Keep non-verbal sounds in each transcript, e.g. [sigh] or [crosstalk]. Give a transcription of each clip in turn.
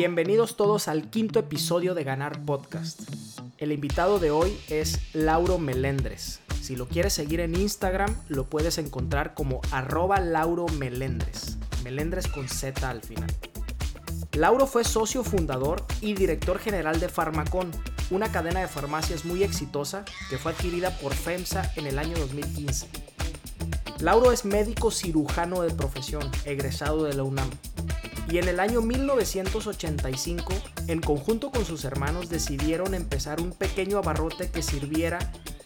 Bienvenidos todos al quinto episodio de Ganar Podcast. El invitado de hoy es Lauro Melendres. Si lo quieres seguir en Instagram, lo puedes encontrar como arroba Lauro Melendres. Melendres con Z al final. Lauro fue socio fundador y director general de Farmacon, una cadena de farmacias muy exitosa que fue adquirida por FEMSA en el año 2015. Lauro es médico cirujano de profesión, egresado de la UNAM. Y en el año 1985, en conjunto con sus hermanos, decidieron empezar un pequeño abarrote que sirviera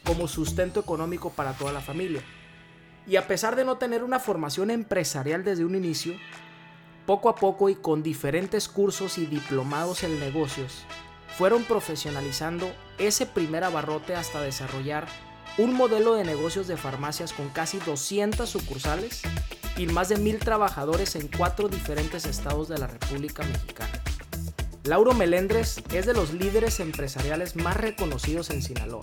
como sustento económico para toda la familia. Y a pesar de no tener una formación empresarial desde un inicio, poco a poco y con diferentes cursos y diplomados en negocios, fueron profesionalizando ese primer abarrote hasta desarrollar un modelo de negocios de farmacias con casi 200 sucursales y más de mil trabajadores en cuatro diferentes estados de la República Mexicana. Lauro Melendres es de los líderes empresariales más reconocidos en Sinaloa,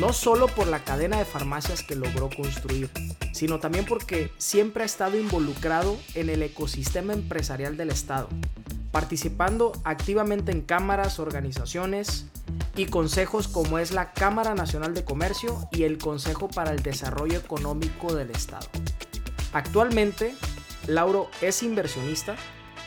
no solo por la cadena de farmacias que logró construir, sino también porque siempre ha estado involucrado en el ecosistema empresarial del Estado, participando activamente en cámaras, organizaciones y consejos como es la Cámara Nacional de Comercio y el Consejo para el Desarrollo Económico del Estado. Actualmente, Lauro es inversionista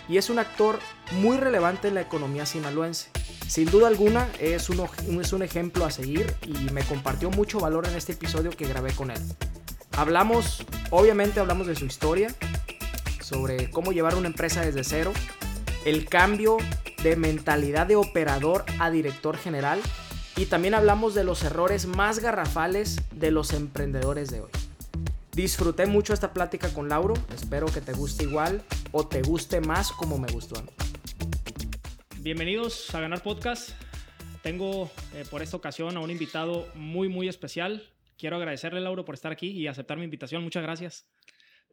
y es un actor muy relevante en la economía sinaloense. Sin duda alguna es un, es un ejemplo a seguir y me compartió mucho valor en este episodio que grabé con él. Hablamos, obviamente hablamos de su historia, sobre cómo llevar una empresa desde cero, el cambio de mentalidad de operador a director general y también hablamos de los errores más garrafales de los emprendedores de hoy. Disfruté mucho esta plática con Lauro, espero que te guste igual o te guste más como me gustó a mí. Bienvenidos a Ganar Podcast. Tengo eh, por esta ocasión a un invitado muy, muy especial. Quiero agradecerle, Lauro, por estar aquí y aceptar mi invitación. Muchas gracias.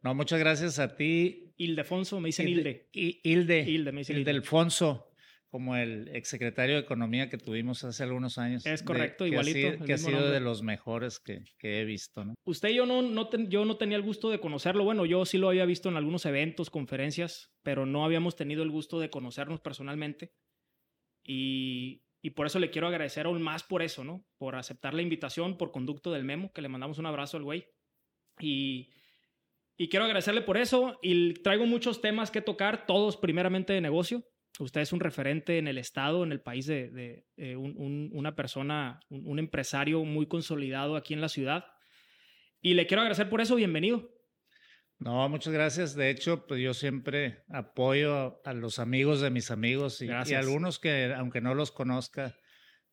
No, muchas gracias a ti. Ildefonso, me dicen Hilde. Hilde. Hilde, me dicen Hilde. Ildefonso como el exsecretario de Economía que tuvimos hace algunos años. Es correcto, igualito. Que ha sido, de los mejores que, he visto, ¿no? Usted yo no, no yo no tenía el gusto de conocerlo. Bueno, yo sí lo había visto en algunos eventos, conferencias, pero no habíamos tenido el gusto de conocernos personalmente. Y, y por eso le quiero agradecer aún más por eso, ¿no? Por aceptar la invitación, por conducto del memo, que le mandamos un abrazo al güey. Y, y quiero agradecerle por eso. Y traigo muchos temas que tocar, todos primeramente de negocio Usted es un referente en el Estado, en el país de, una persona, un, empresario muy consolidado aquí en la ciudad. Y le quiero agradecer por eso. Bienvenido. No, muchas gracias. De hecho, pues yo siempre apoyo a, los amigos de mis amigos y, y, algunos que, aunque no los conozca,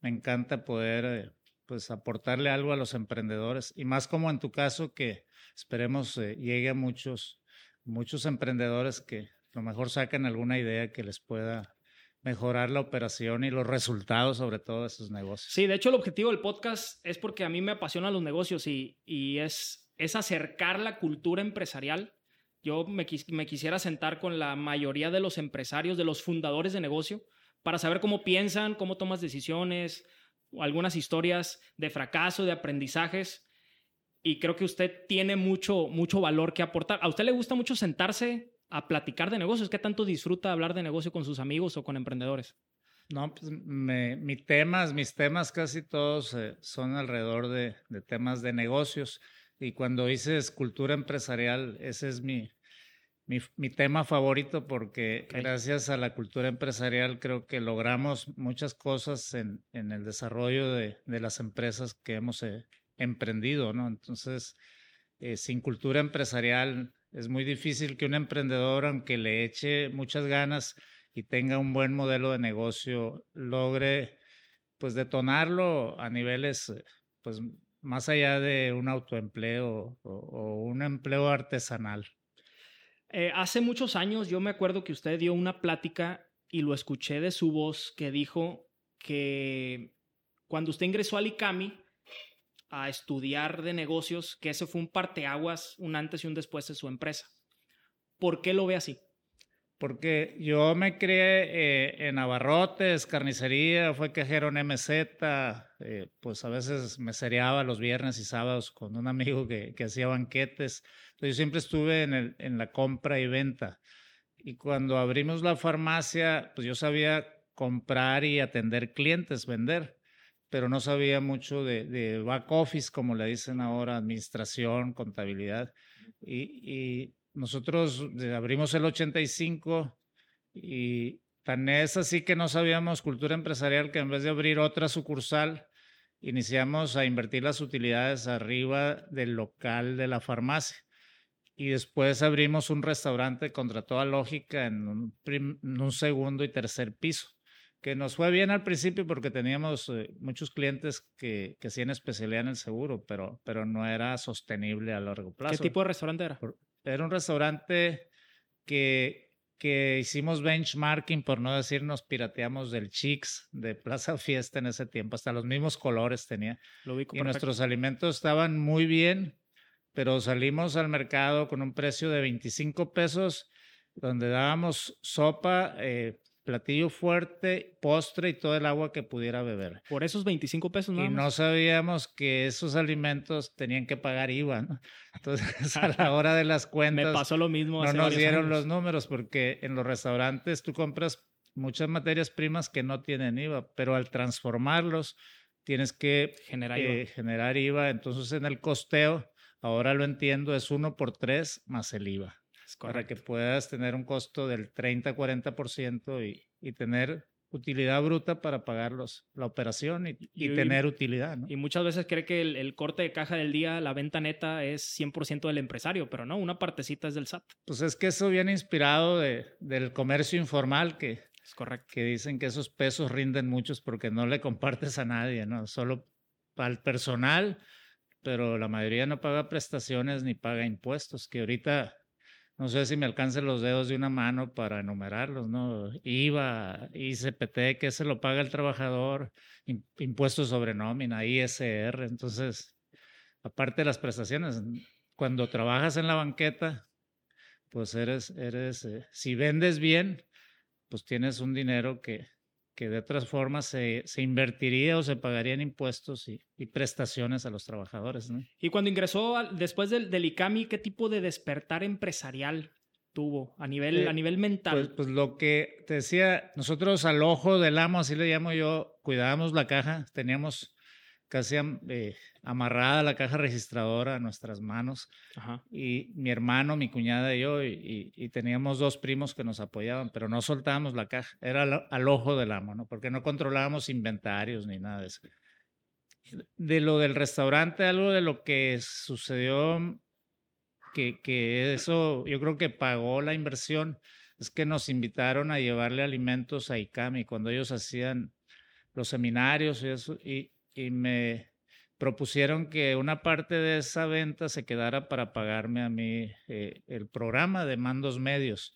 me encanta poder eh, pues aportarle algo a los emprendedores. Y más como en tu caso, que esperemos eh, llegue a muchos, muchos emprendedores que a lo mejor sacan alguna idea que les pueda mejorar la operación y los resultados sobre todo de sus negocios. Sí, de hecho el objetivo del podcast es porque a mí me apasionan los negocios y, y es, es acercar la cultura empresarial. Yo me, me quisiera sentar con la mayoría de los empresarios, de los fundadores de negocio, para saber cómo piensan, cómo tomas decisiones, algunas historias de fracaso, de aprendizajes. Y creo que usted tiene mucho, mucho valor que aportar. ¿A usted le gusta mucho sentarse a platicar de negocios? ¿Qué tanto disfruta hablar de negocio con sus amigos o con emprendedores? No, pues me, mis temas, mis temas casi todos eh, son alrededor de, de, temas de negocios. Y cuando dices cultura empresarial, ese es mi, mi, mi tema favorito porque gracias a la cultura empresarial creo que logramos muchas cosas en, en el desarrollo de, de, las empresas que hemos eh, emprendido, ¿no? Entonces, eh, sin cultura empresarial es muy difícil que un emprendedor, aunque le eche muchas ganas y tenga un buen modelo de negocio, logre pues detonarlo a niveles pues más allá de un autoempleo o, un empleo artesanal. Eh, hace muchos años yo me acuerdo que usted dio una plática y lo escuché de su voz que dijo que cuando usted ingresó al ICAMI, a estudiar de negocios, que ese fue un parteaguas, un antes y un después de su empresa. ¿Por qué lo ve así? Porque yo me crié eh, en Abarrotes, carnicería, fue cajero en MZ, eh, pues a veces me seriaba los viernes y sábados con un amigo que, que hacía banquetes. Entonces yo siempre estuve en, el, en la compra y venta. y cuando abrimos la farmacia, pues yo sabía comprar y atender clientes, vender, pero no sabía mucho de, back office, como le dicen ahora, administración, contabilidad. Y nosotros abrimos el 85 y tan es así que no sabíamos cultura empresarial que en vez de abrir otra sucursal, iniciamos a invertir las utilidades arriba del local de la farmacia. Y después abrimos un restaurante contra toda lógica en un, segundo y tercer piso, que nos fue bien al principio porque teníamos eh, muchos clientes que, que hacían especialidad en el seguro, pero, pero no era sostenible a largo plazo. ¿Qué tipo de restaurante era? Era un restaurante que, que hicimos benchmarking, por no decir nos pirateamos del Chicks de Plaza Fiesta en ese tiempo, hasta los mismos colores tenía. Lo y nuestros alimentos estaban muy bien, pero salimos al mercado con un precio de 25 pesos, donde dábamos sopa, eh, platillo fuerte, postre y todo el agua que pudiera beber. Por esos 25 pesos, ¿no? Y no sabíamos que esos alimentos tenían que pagar IVA, ¿no? [laughs] Entonces, a la [laughs] hora de las cuentas. Me pasó lo mismo. No nos dieron los números porque en los restaurantes tú compras muchas materias primas que no tienen IVA, pero al transformarlos tienes que generar, IVA. Eh, generar IVA. Entonces, en el costeo, ahora lo entiendo, es uno por tres más el IVA para que puedas tener un costo del 30-40% y, y tener utilidad bruta para pagar la operación y, y, tener utilidad. ¿no? Y muchas veces cree que el, corte de caja del día, la venta neta es 100% del empresario, pero no, una partecita es del SAT. Pues es que eso viene inspirado de, del comercio informal que, es correcto. que dicen que esos pesos rinden muchos porque no le compartes a nadie, ¿no? Solo al personal, pero la mayoría no paga prestaciones ni paga impuestos, que ahorita no sé si me alcancen los dedos de una mano para enumerarlos, ¿no? IVA, ICPT, que se lo paga el trabajador, impuestos sobre nómina, ISR. Entonces, aparte de las prestaciones, cuando trabajas en la banqueta, pues eres, eres, eh, si vendes bien, pues tienes un dinero que, que de otras formas se, se, invertiría o se pagarían impuestos y, y, prestaciones a los trabajadores. ¿no? Y cuando ingresó después del, del, ICAMI, ¿qué tipo de despertar empresarial tuvo a nivel, eh, a nivel mental? Pues, pues, lo que te decía, nosotros al ojo del amo, así le llamo yo, cuidábamos la caja, teníamos casi eh, amarrada la caja registradora a nuestras manos. Y mi hermano, mi cuñada y yo, y, teníamos dos primos que nos apoyaban, pero no soltábamos la caja. Era al, ojo del amo, ¿no? Porque no controlábamos inventarios ni nada de eso. De lo del restaurante, algo de lo que sucedió, que, que eso yo creo que pagó la inversión, es que nos invitaron a llevarle alimentos a ICAMI cuando ellos hacían los seminarios y eso. Y, y me propusieron que una parte de esa venta se quedara para pagarme a mí eh, el programa de mandos medios.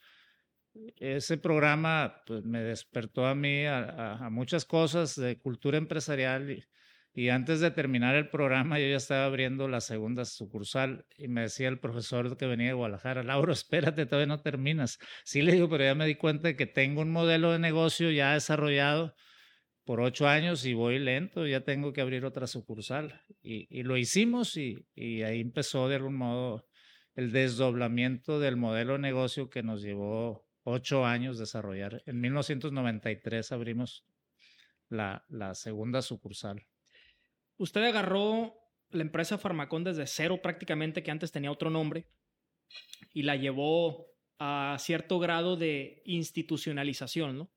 Ese programa pues, me despertó a mí a, muchas cosas de cultura empresarial y, antes de terminar el programa yo ya estaba abriendo la segunda sucursal y me decía el profesor que venía de Guadalajara, Lauro, [laughs] espérate, todavía no terminas. Sí le digo, pero ya me di cuenta de que tengo un modelo de negocio ya desarrollado por ocho años y voy lento, ya tengo que abrir otra sucursal. Y, lo hicimos y, ahí empezó de algún modo el desdoblamiento del modelo de negocio que nos llevó ocho años desarrollar. En 1993 abrimos la, la segunda sucursal. Usted agarró la empresa Farmacón desde cero prácticamente, que antes tenía otro nombre, y la llevó a cierto grado de institucionalización, ¿no?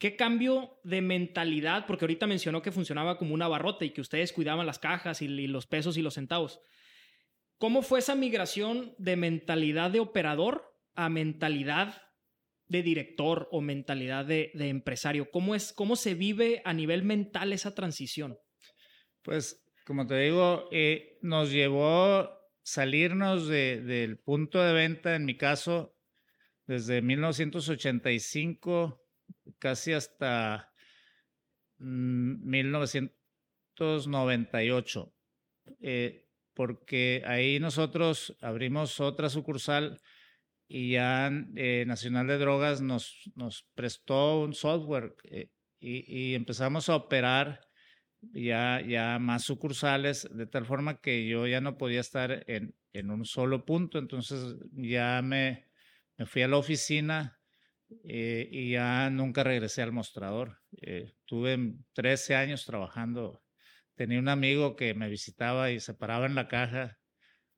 ¿Qué cambio de mentalidad? Porque ahorita mencionó que funcionaba como una barrota y que ustedes cuidaban las cajas y, los pesos y los centavos. ¿Cómo fue esa migración de mentalidad de operador a mentalidad de director o mentalidad de, empresario? ¿Cómo, es, ¿Cómo se vive a nivel mental esa transición? Pues, como te digo, eh, nos llevó salirnos del punto de venta, en mi caso, desde 1985 casi hasta 1998, mm, eh, porque ahí nosotros abrimos otra sucursal y ya eh, Nacional de Drogas nos, nos prestó un software eh, y, empezamos a operar ya, ya más sucursales, de tal forma que yo ya no podía estar en, en un solo punto, entonces ya me, me fui a la oficina eh, y ya nunca regresé al mostrador. Eh, tuve 13 años trabajando. Tenía un amigo que me visitaba y se paraba en la caja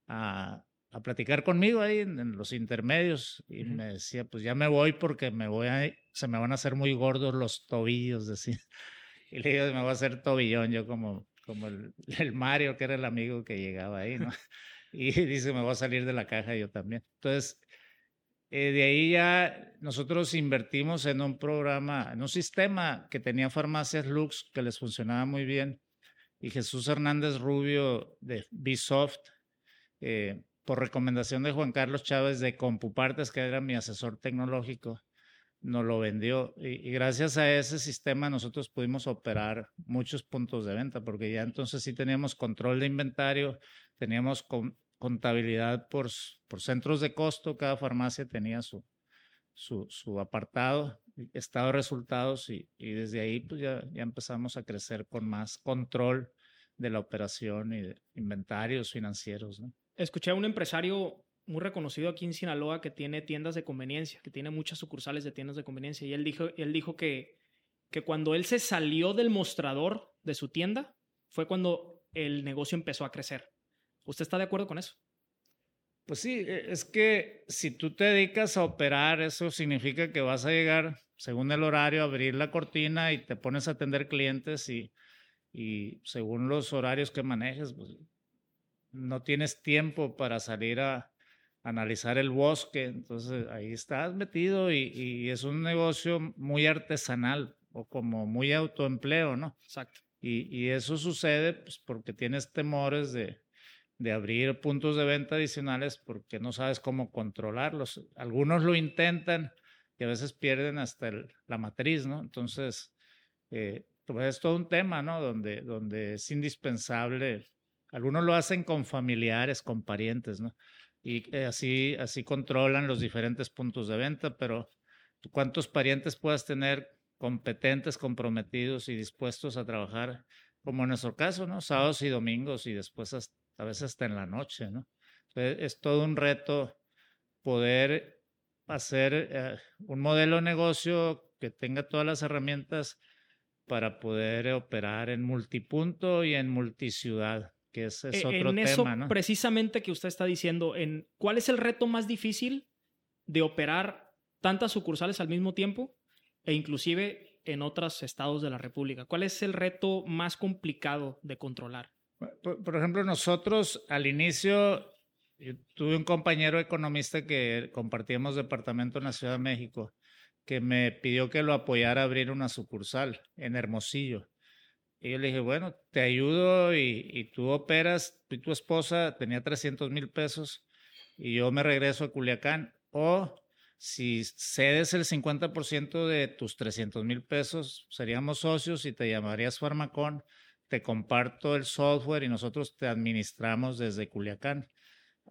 a, a platicar conmigo ahí en, los intermedios y me decía, pues ya me voy porque me voy a, se me van a hacer muy gordos los tobillos, decía. [laughs] Y le digo, me voy a hacer tobillón, yo como, como el, [laughs] el Mario, que era el amigo que llegaba ahí, ¿no? [laughs] Y dice, me voy a salir de la caja yo también. Entonces, eh, de ahí ya nosotros invertimos en un programa, en un sistema que tenía farmacias Lux que les funcionaba muy bien. Y Jesús Hernández Rubio de Bsoft, eh, por recomendación de Juan Carlos Chávez de Compupartes, que era mi asesor tecnológico, nos lo vendió. Y, gracias a ese sistema nosotros pudimos operar muchos puntos de venta, porque ya entonces sí teníamos control de inventario, teníamos contabilidad por, por centros de costo, cada farmacia tenía su, su, apartado, estado de resultados y, desde ahí pues ya, ya empezamos a crecer con más control de la operación y de inventarios financieros. Escuché a un empresario muy reconocido aquí en Sinaloa que tiene tiendas de conveniencia, que tiene muchas sucursales de tiendas de conveniencia y él dijo, él dijo que, que cuando él se salió del mostrador de su tienda fue cuando el negocio empezó a crecer. ¿Usted está de acuerdo con eso? Pues sí, e, es que si tú te dedicas a operar, eso significa que vas a llegar según el horario, abrir la cortina y te pones a atender clientes y, y según los horarios que manejes, pues no tienes tiempo para salir a analizar el bosque, entonces ahí estás metido y, y es un negocio muy artesanal o como muy autoempleo, ¿no? Exacto. Y, y eso sucede pues, porque tienes temores de, de abrir puntos de venta adicionales porque no sabes cómo controlarlos. Algunos lo intentan y a veces pierden hasta la matriz, ¿no? Entonces, eh, pues es todo un tema, ¿no? Donde, donde es indispensable. Algunos lo hacen con familiares, con parientes, ¿no? Y eh, así, así controlan los diferentes puntos de venta, pero ¿cuántos parientes puedas tener competentes, comprometidos y dispuestos a trabajar, como en nuestro caso, ¿no? Sábados y domingos y después hasta a veces hasta en la noche, ¿no? es todo un reto poder hacer eh, un modelo de negocio que tenga todas las herramientas para poder operar en multipunto y en multiciudad, que ese es e, otro en eso, Precisamente que usted está diciendo, en ¿cuál es el reto más difícil de operar tantas sucursales al mismo tiempo e inclusive en otros estados de la República? ¿Cuál es el reto más complicado de controlar? Por, ejemplo, nosotros al inicio, tuve un compañero economista que compartíamos departamento en la Ciudad de México, que me pidió que lo apoyara a abrir una sucursal en Hermosillo. Y yo le dije, bueno, te ayudo y, y tú operas, tú y tu esposa tenía 300 mil pesos y yo me regreso a Culiacán. O si cedes el 50% de tus 300 mil pesos, seríamos socios y te llamarías Farmacón te comparto el software y nosotros te administramos desde Culiacán.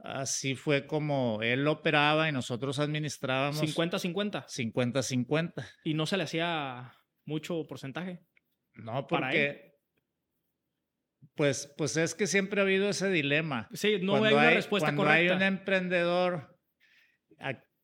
Así fue como él operaba y nosotros administrábamos. 50-50. 50-50. ¿Y no se le hacía mucho porcentaje? No, porque. Pues, pues es que siempre ha habido ese dilema. Sí, no hay una respuesta cuando correcta. hay un emprendedor,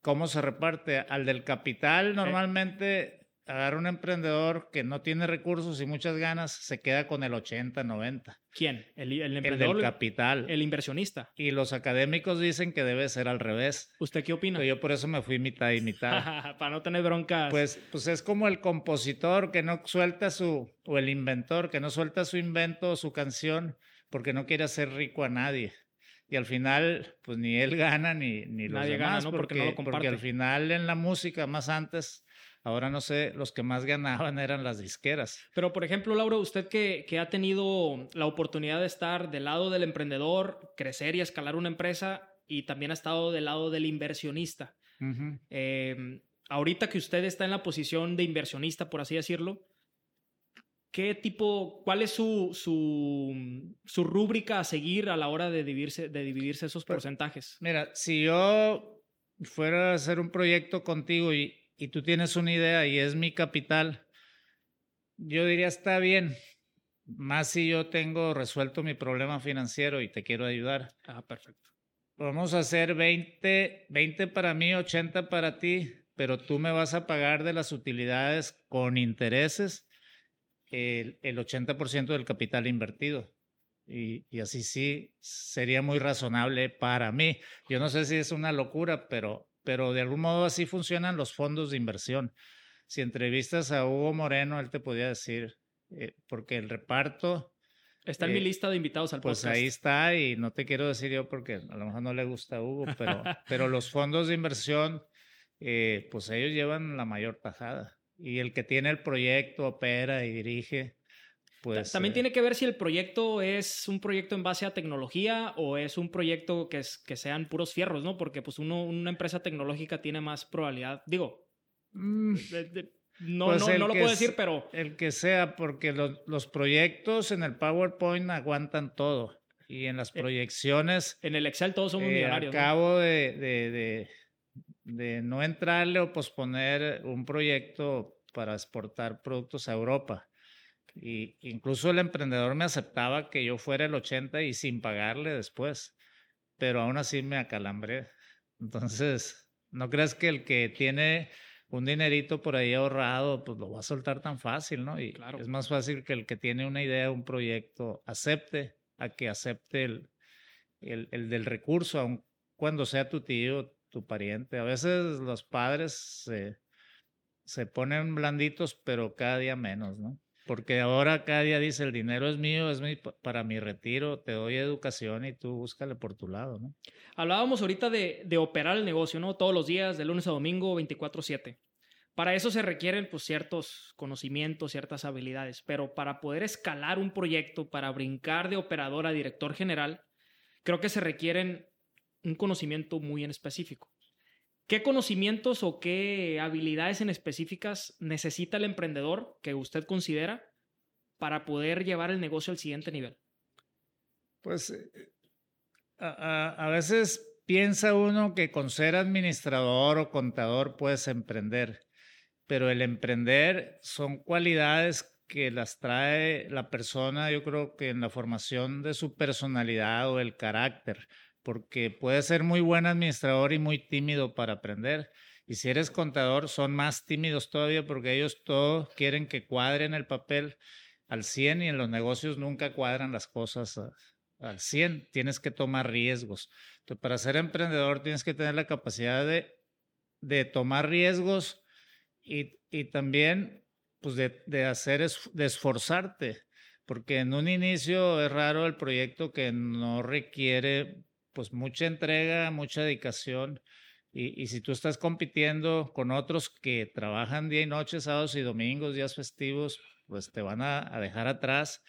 ¿cómo se reparte? Al del capital, normalmente agarra un emprendedor que no tiene recursos y muchas ganas, se queda con el 80, 90. ¿Quién? El, el emprendedor. El del capital. El inversionista. Y los académicos dicen que debe ser al revés. ¿Usted qué opina? yo por eso me fui mitad y mitad. [laughs] Para no tener broncas. Pues, pues es como el compositor que no suelta su, o el inventor que no suelta su invento o su canción porque no quiere hacer rico a nadie. Y al final, pues ni él gana ni, ni los Nadie demás. Gana, ¿no? porque, porque, no lo comparte. porque al final en la música, más antes, Ahora no sé, los que más ganaban [laughs] eran las disqueras. Pero, por ejemplo, Laura, usted que, que, ha tenido la oportunidad de estar del lado del emprendedor, crecer y escalar una empresa, y también ha estado del lado del inversionista. eh, ahorita que usted está en la posición de inversionista, por así decirlo, ¿qué tipo, cuál es su, su, su rúbrica a seguir a la hora de dividirse, de dividirse esos porcentajes? Mira, si yo fuera a hacer un proyecto contigo y, y tú tienes una idea y es mi capital, yo diría está bien, más si yo tengo resuelto mi problema financiero y te quiero ayudar. Ah, perfecto. Vamos a hacer 20, 20 para mí, 80 para ti, pero tú me vas a pagar de las utilidades con intereses el, el 80% del capital invertido. Y, y, así sí sería muy razonable para mí. Yo no sé si es una locura, pero, pero de algún modo así funcionan los fondos de inversión. Si entrevistas a Hugo Moreno, él te podía decir, eh, porque el reparto... Está en mi eh, lista de invitados al pues podcast. Pues ahí está y no te quiero decir yo porque a lo mejor no le gusta a Hugo, pero, [laughs] pero los fondos de inversión, eh, pues ellos llevan la mayor tajada. Y el que tiene el proyecto, opera y dirige, pues... También tiene que ver si el proyecto es un proyecto en base a tecnología o es un proyecto que, es, que sean puros fierros, ¿no? Porque pues uno, una empresa tecnológica tiene más probabilidad, digo, mm. No, pues no, no lo puedo decir, pero... El que sea, porque los, los, proyectos en el PowerPoint aguantan todo. Y en las eh, proyecciones... En el Excel todos somos eh, millonarios. Acabo de, de, de, de, no entrarle o posponer un proyecto para exportar productos a Europa. Y incluso el emprendedor me aceptaba que yo fuera el 80 y sin pagarle después. Pero aún así me acalambré. Entonces, ¿no crees que el que tiene un dinerito por ahí ahorrado, pues lo va a soltar tan fácil, ¿no? Y claro. es más fácil que el que tiene una idea, un proyecto, acepte a que acepte el, el, el del recurso, aun cuando sea tu tío, tu pariente. A veces los padres se, se ponen blanditos, pero cada día menos, ¿no? Porque ahora cada día dice, el dinero es mío, es mi, para mi retiro, te doy educación y tú búscale por tu lado, ¿no? Hablábamos ahorita de, operar el negocio, ¿no? Todos los días, de lunes a domingo, 24/7. Para eso se requieren pues, ciertos conocimientos, ciertas habilidades, pero para poder escalar un proyecto, para brincar de operador a director general, creo que se requieren un conocimiento muy en específico. ¿Qué conocimientos o qué habilidades en específicas necesita el emprendedor que usted considera para poder llevar el negocio al siguiente nivel? Pues eh, a, veces piensa uno que con ser administrador o contador puedes emprender, pero el emprender son cualidades que las trae la persona, yo creo que en la formación de su personalidad o el carácter porque puedes ser muy buen administrador y muy tímido para aprender. Y si eres contador, son más tímidos todavía porque ellos todo quieren que cuadren el papel al 100 y en los negocios nunca cuadran las cosas al 100. Tienes que tomar riesgos. Entonces, para ser emprendedor tienes que tener la capacidad de, de tomar riesgos y, y también pues de, de hacer, de esforzarte. Porque en un inicio es raro el proyecto que no requiere pues mucha entrega, mucha dedicación. Y, y, si tú estás compitiendo con otros que trabajan día y noche, sábados y domingos, días festivos, pues te van a, a dejar atrás.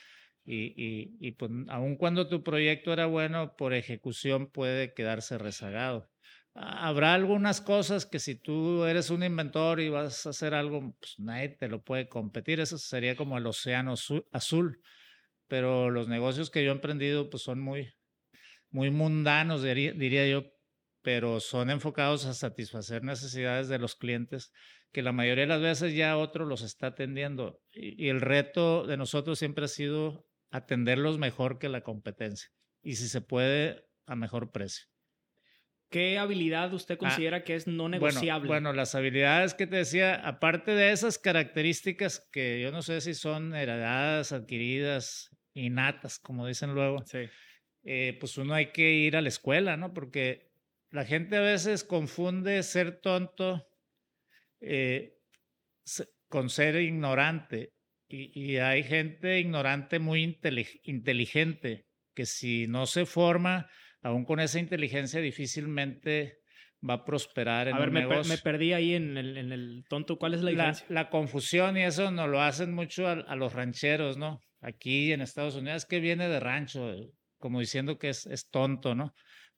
Y, y, y pues, aun cuando tu proyecto era bueno, por ejecución puede quedarse rezagado. Habrá algunas cosas que si tú eres un inventor y vas a hacer algo, pues nadie te lo puede competir. Eso sería como el océano azul. Pero los negocios que yo he emprendido, pues son muy, muy mundanos, diría, yo, pero son enfocados a satisfacer necesidades de los clientes que la mayoría de las veces ya otro los está atendiendo. Y, el reto de nosotros siempre ha sido atenderlos mejor que la competencia y si se puede a mejor precio. ¿Qué habilidad usted ah, considera que es no negociable? Bueno, las habilidades que te decía, aparte de esas características que yo no sé si son heredadas, adquiridas, innatas, como dicen luego. Sí eh, pues uno hay que ir a la escuela, ¿no? Porque la gente a veces confunde ser tonto eh, con ser ignorante. Y, hay gente ignorante muy inteligente que si no se forma, aún con esa inteligencia difícilmente va a prosperar en a ver, me, me, perdí ahí en el, en el, tonto. ¿Cuál es la diferencia? La, confusión y eso nos lo hacen mucho a, a, los rancheros, ¿no? Aquí en Estados Unidos, que viene de rancho como diciendo que es, es tonto, ¿no?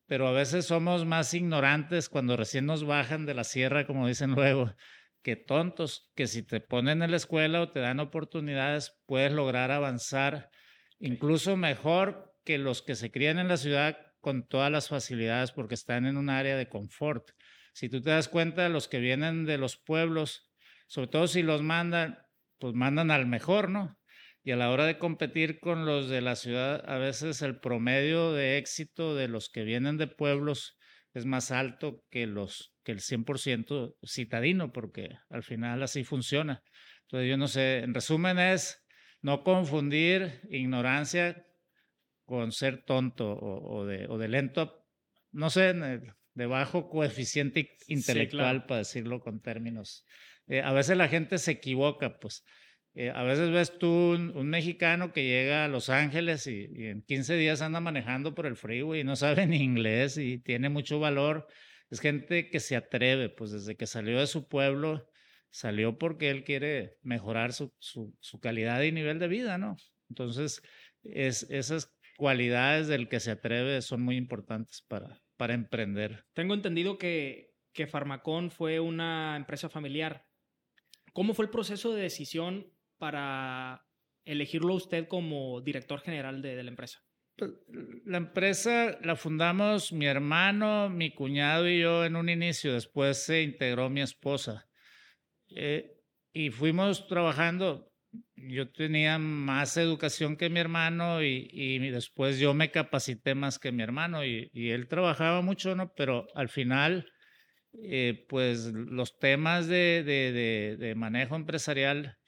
Pero a veces somos más ignorantes cuando recién nos bajan de la sierra, como dicen [laughs] luego, que tontos, que si te ponen en la escuela o te dan oportunidades, puedes lograr avanzar incluso mejor que los que se crían en la ciudad con todas las facilidades porque están en un área de confort. Si tú te das cuenta, los que vienen de los pueblos, sobre todo si los mandan, pues mandan al mejor, ¿no? Y a la hora de competir con los de la ciudad, a veces el promedio de éxito de los que vienen de pueblos es más alto que, los, que el 100% citadino, porque al final así funciona. Entonces, yo no sé, en resumen es no confundir ignorancia con ser tonto o, de, o de, lento, no sé, de bajo coeficiente intelectual, para decirlo con términos. Eh, a veces la gente se equivoca, pues. Eh, a veces ves tú un, mexicano que llega a Los Ángeles y, en 15 días anda manejando por el freeway y no sabe [laughs] ni inglés y tiene mucho valor. Es gente que se atreve, pues desde que salió de su pueblo, salió porque él quiere mejorar su, su, calidad y nivel de vida, ¿no? Entonces, es, esas cualidades del que se atreve son muy importantes para, para emprender. Tengo entendido que, que Farmacón fue una empresa familiar. ¿Cómo fue el proceso de decisión para elegirlo usted como director general de, la empresa? Pues, la empresa la fundamos mi hermano, mi cuñado y yo en un inicio. Después se integró mi esposa. Eh, y fuimos trabajando yo tenía más educación que mi hermano y, después yo me capacité más que mi hermano y, él trabajaba mucho, ¿no? Pero al final, eh, pues los temas de, manejo empresarial,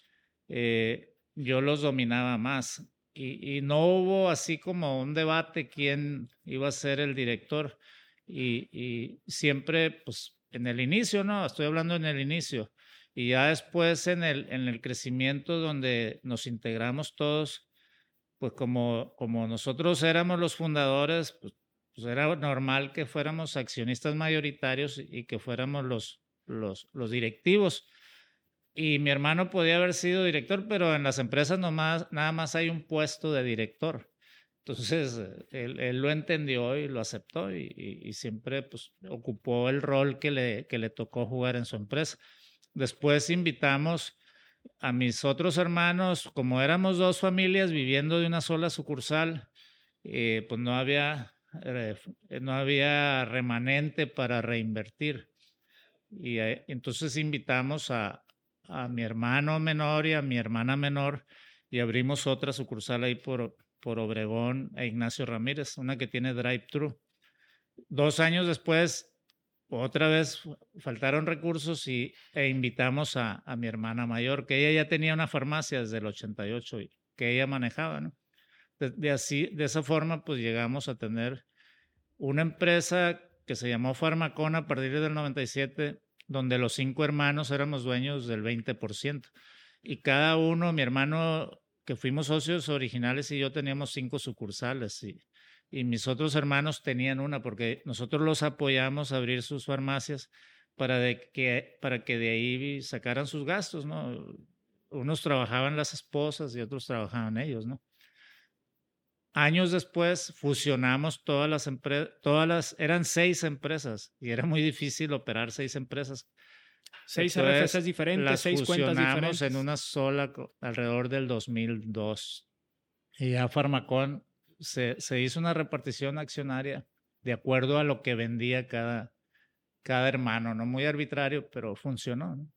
eh, yo los dominaba más y, no hubo así como un debate quién iba a ser el director y siempre, pues en el inicio, ¿no? Estoy hablando en el inicio y ya después en el, en el crecimiento donde nos integramos todos, pues como, como nosotros éramos los fundadores, pues, pues era normal que fuéramos accionistas mayoritarios y que fuéramos los, los, los directivos. Y mi hermano podía haber sido director, pero en las empresas nomás, nada más hay un puesto de director. Entonces, él, él lo entendió y lo aceptó y, y, siempre pues, ocupó el rol que le, que le tocó jugar en su empresa. Después invitamos a mis otros hermanos, como éramos dos familias viviendo de una sola sucursal, eh, pues no había, eh, no había remanente para reinvertir. Y entonces invitamos a, a, mi hermano menor y a mi hermana menor y abrimos otra sucursal ahí por, por Obregón e Ignacio Ramírez, una que tiene drive-thru. Dos años después otra vez faltaron recursos y, e invitamos a, mi hermana mayor, que ella ya tenía una farmacia desde el 88 y que ella manejaba. De, así, de esa forma, pues llegamos a tener una empresa que se llamó Farmacona a partir del 97, donde los cinco hermanos éramos dueños del 20%. Y cada uno, mi hermano, que fuimos socios originales y yo teníamos cinco sucursales. Y, mis otros hermanos tenían una porque nosotros los apoyamos a abrir sus farmacias para, que, para que de ahí sacaran sus gastos, ¿no? Unos trabajaban las esposas y otros trabajaban ellos, ¿no? Años después fusionamos todas las empresas, todas las, eran seis empresas y era muy difícil operar seis empresas. Seis RFCs diferentes, seis cuentas diferentes. en una sola alrededor del 2002. Y ya Farmacón se, se, hizo una repartición accionaria de acuerdo a lo que vendía cada, cada hermano, no muy arbitrario, pero funcionó. ¿no?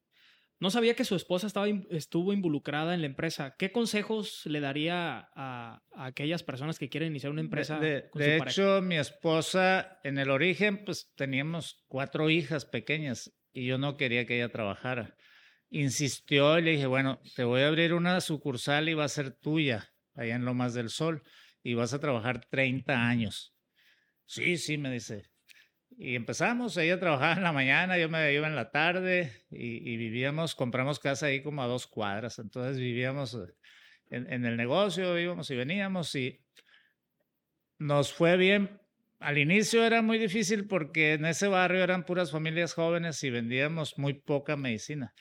Sabía que su esposa estaba, estuvo involucrada en la empresa. ¿Qué consejos le daría a, aquellas personas que quieren iniciar una empresa? De, de hecho, mi esposa, en el origen, pues teníamos cuatro hijas pequeñas y yo no quería que ella trabajara. Insistió y le dije, bueno, te voy a abrir una sucursal y va a ser tuya, allá en Lomas del Sol y vas a trabajar 30 años. Sí, sí, me dice. Y empezamos, ella trabajaba en la mañana, yo me iba en la tarde y, vivíamos, compramos casa ahí como a dos cuadras, entonces vivíamos eh, en, el negocio, íbamos y veníamos y nos fue bien. Al inicio era muy difícil porque en ese barrio eran puras familias jóvenes y vendíamos muy poca medicina.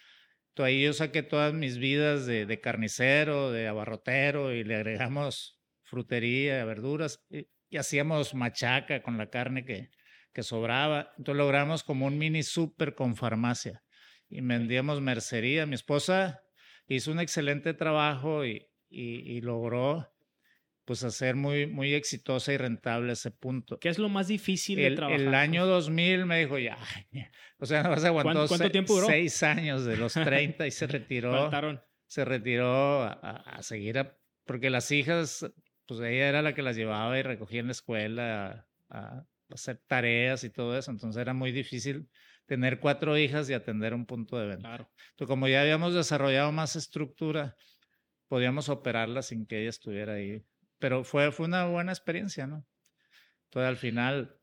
Entonces ahí yo saqué todas mis vidas de carnicero, de abarrotero y le agregamos frutería, verduras, y, hacíamos machaca con la carne que, que sobraba. Entonces logramos como un mini súper con farmacia y vendíamos mercería. Mi esposa hizo un excelente trabajo y, y, logró pues hacer muy, muy exitosa y rentable ese punto. ¿Qué es lo más difícil de trabajar? El año 2000 me dijo, ya, [laughs] o sea, no vas a aguantar ¿Cuánto, tiempo duró? Seis años de los 30 y se [laughs] retiró. se retiró a, a seguir, porque las hijas pues ella era la que las llevaba y recogía en la escuela a, hacer tareas y todo eso. Entonces era muy difícil tener cuatro hijas y atender un punto de venta. Claro. Entonces, como ya habíamos desarrollado más estructura, podíamos operarla sin que ella estuviera ahí. Pero fue, fue una buena experiencia, ¿no? Entonces, al final,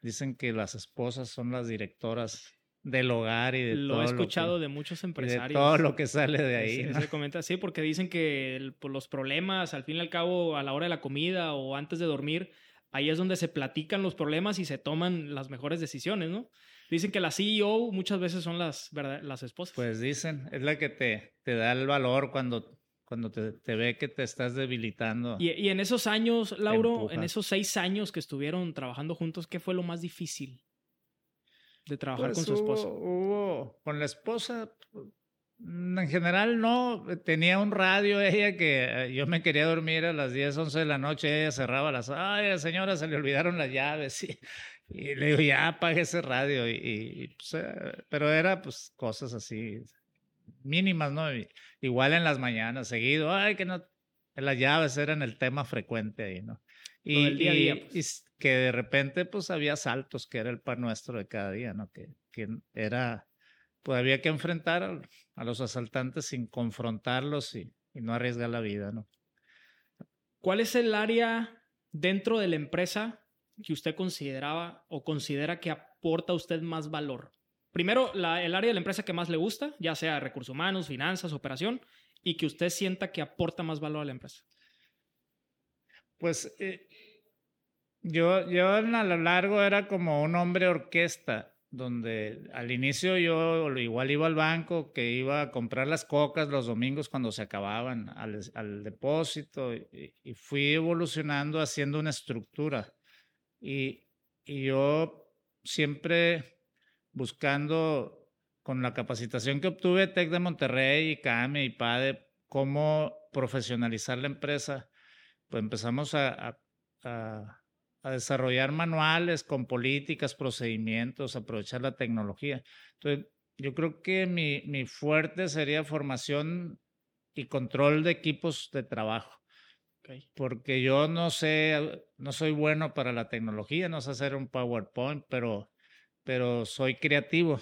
dicen que las esposas son las directoras del hogar y de lo todo he escuchado lo que, de muchos empresarios. de todo lo que sale de ahí. Se, ¿no? se comenta, sí, porque dicen que el- por los problemas, al fin y al cabo, a la hora de la comida o antes de dormir, ahí es donde se platican los problemas y se toman las mejores decisiones, ¿no? Dicen que la CEO muchas veces son las, ¿verdad? las esposas. Pues dicen, es la que te, te da el valor cuando, cuando te, te ve que te estás debilitando. y, y en esos años, Lauro, en esos seis años que estuvieron trabajando juntos, ¿qué fue lo más difícil de trabajar con Pues su esposa? Hubo, hubo- con la esposa, en general no, tenía un radio ella que eh, yo me quería dormir a las 10, 11 de la noche, ella cerraba las, ay, señora, se le olvidaron las llaves, [laughs] y, y le digo, ya apague ese radio, y, y, pues, eh, pero era pues cosas así mínimas, ¿no? Igual en las mañanas, seguido, ay, que no, las llaves eran el tema frecuente ahí, ¿no? Y, día día, pues. y que de repente pues había saltos, que era el pan nuestro de cada día, ¿no? Que, que era, pues había que enfrentar a, los asaltantes sin confrontarlos y, y no arriesgar la vida, ¿no? ¿Cuál es el área dentro de la empresa que usted consideraba o considera que aporta a usted más valor? Primero, la- el área de la empresa que más le gusta, ya sea recursos humanos, finanzas, operación, y que usted sienta que aporta más valor a la empresa. Pues eh, yo, yo a lo largo era como un hombre orquesta, donde al inicio yo igual iba al banco, que iba a comprar las cocas los domingos cuando se acababan al, al depósito y, fui evolucionando haciendo una estructura. Y, y yo siempre buscando con la capacitación que obtuve TEC de Monterrey y CAME y PADE, cómo profesionalizar la empresa pues empezamos a- a desarrollar manuales con políticas, procedimientos, aprovechar la tecnología. Entonces, yo creo que mi, mi fuerte sería formación y control de equipos de trabajo, porque yo no sé, no soy bueno para la tecnología, no sé hacer un PowerPoint, pero, pero soy creativo.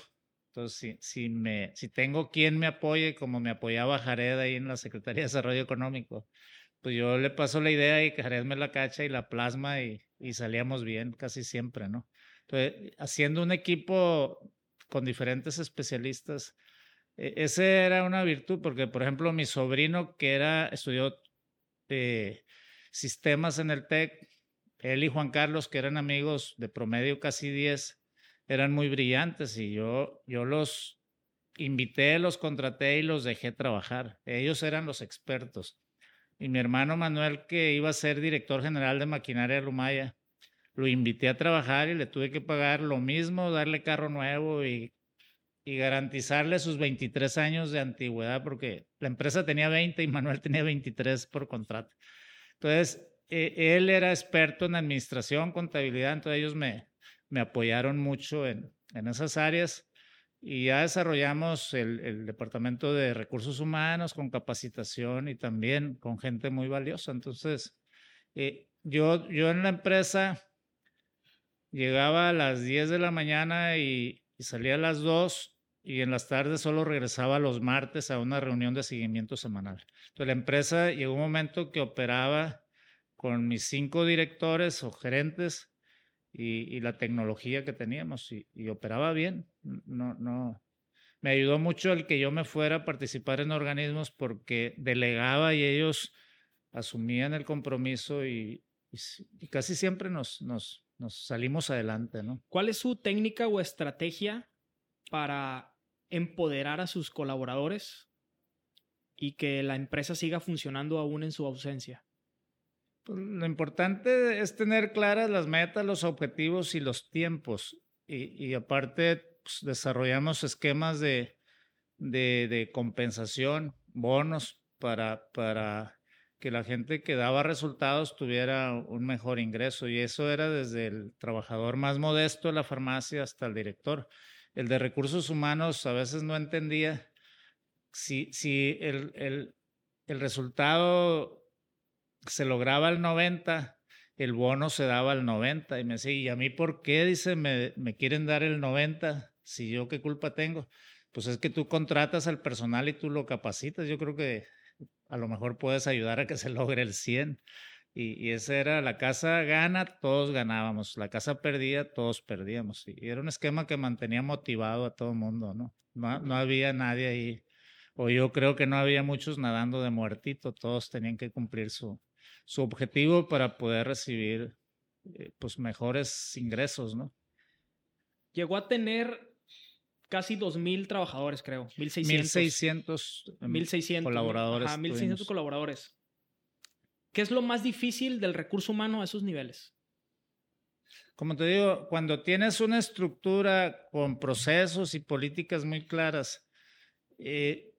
Entonces, si, si, me, si tengo quien me apoye, como me apoyaba Jared ahí en la Secretaría de Desarrollo Económico, pues yo le paso la idea y Jared me la cacha y la plasma y, salíamos bien casi siempre, ¿no? Entonces, haciendo un equipo con diferentes especialistas, e- ese era una virtud, porque por ejemplo mi sobrino que era, estudió eh, sistemas en el TEC, él y Juan Carlos, que eran amigos de promedio casi 10, eran muy brillantes y yo, yo los invité, los contraté y los dejé trabajar. Ellos eran los expertos. Y mi hermano Manuel, que iba a ser director general de maquinaria Lumaya, lo invité a trabajar y le tuve que pagar lo mismo, darle carro nuevo y, y garantizarle sus 23 años de antigüedad, porque la empresa tenía 20 y Manuel tenía 23 por contrato. Entonces, eh, él era experto en administración, contabilidad, entonces ellos me, me apoyaron mucho en, en esas áreas y ya desarrollamos el, el, departamento de recursos humanos con capacitación y también con gente muy valiosa. Entonces, eh, yo, yo en la empresa llegaba a las 10 de la mañana y, y, salía a las 2 y en las tardes solo regresaba los martes a una reunión de seguimiento semanal. Entonces, la empresa llegó un momento que operaba con mis cinco directores o gerentes y, la tecnología que teníamos y, operaba bien. No, no. Me ayudó mucho el que yo me fuera a participar en organismos porque delegaba y ellos asumían el compromiso y, y casi siempre nos, nos, nos, salimos adelante. ¿no? ¿Cuál es su técnica o estrategia para empoderar a sus colaboradores y que la empresa siga funcionando aún en su ausencia? Lo importante es tener claras las metas, los objetivos y los tiempos. Y, aparte, pues, desarrollamos esquemas de, compensación, bonos para, que la gente que daba resultados tuviera un mejor ingreso. Y eso era desde el trabajador más modesto de la farmacia hasta el director. El de recursos humanos a veces no entendía si, el resultado se lograba al 90 el bono se daba al 90 y me decía, ¿y a mí por qué? Dice, me, me quieren dar el 90, si yo qué culpa tengo. Pues es que tú contratas al personal y tú lo capacitas. Yo creo que a lo mejor puedes ayudar a que se logre el 100. Y, y esa era, la casa gana, todos ganábamos. La casa perdía, todos perdíamos. Y era un esquema que mantenía motivado a todo el mundo, ¿no? ¿no? No había nadie ahí. O yo creo que no había muchos nadando de muertito. Todos tenían que cumplir su, su objetivo para poder recibir eh, pues mejores ingresos, ¿no? Llegó a tener casi 2.000 trabajadores, creo. 1.600. 1.600 colaboradores. Ajá, 1.600 colaboradores. ¿Qué es lo más difícil del recurso humano a esos niveles? Como te digo, cuando tienes una estructura con procesos y políticas muy claras, eh,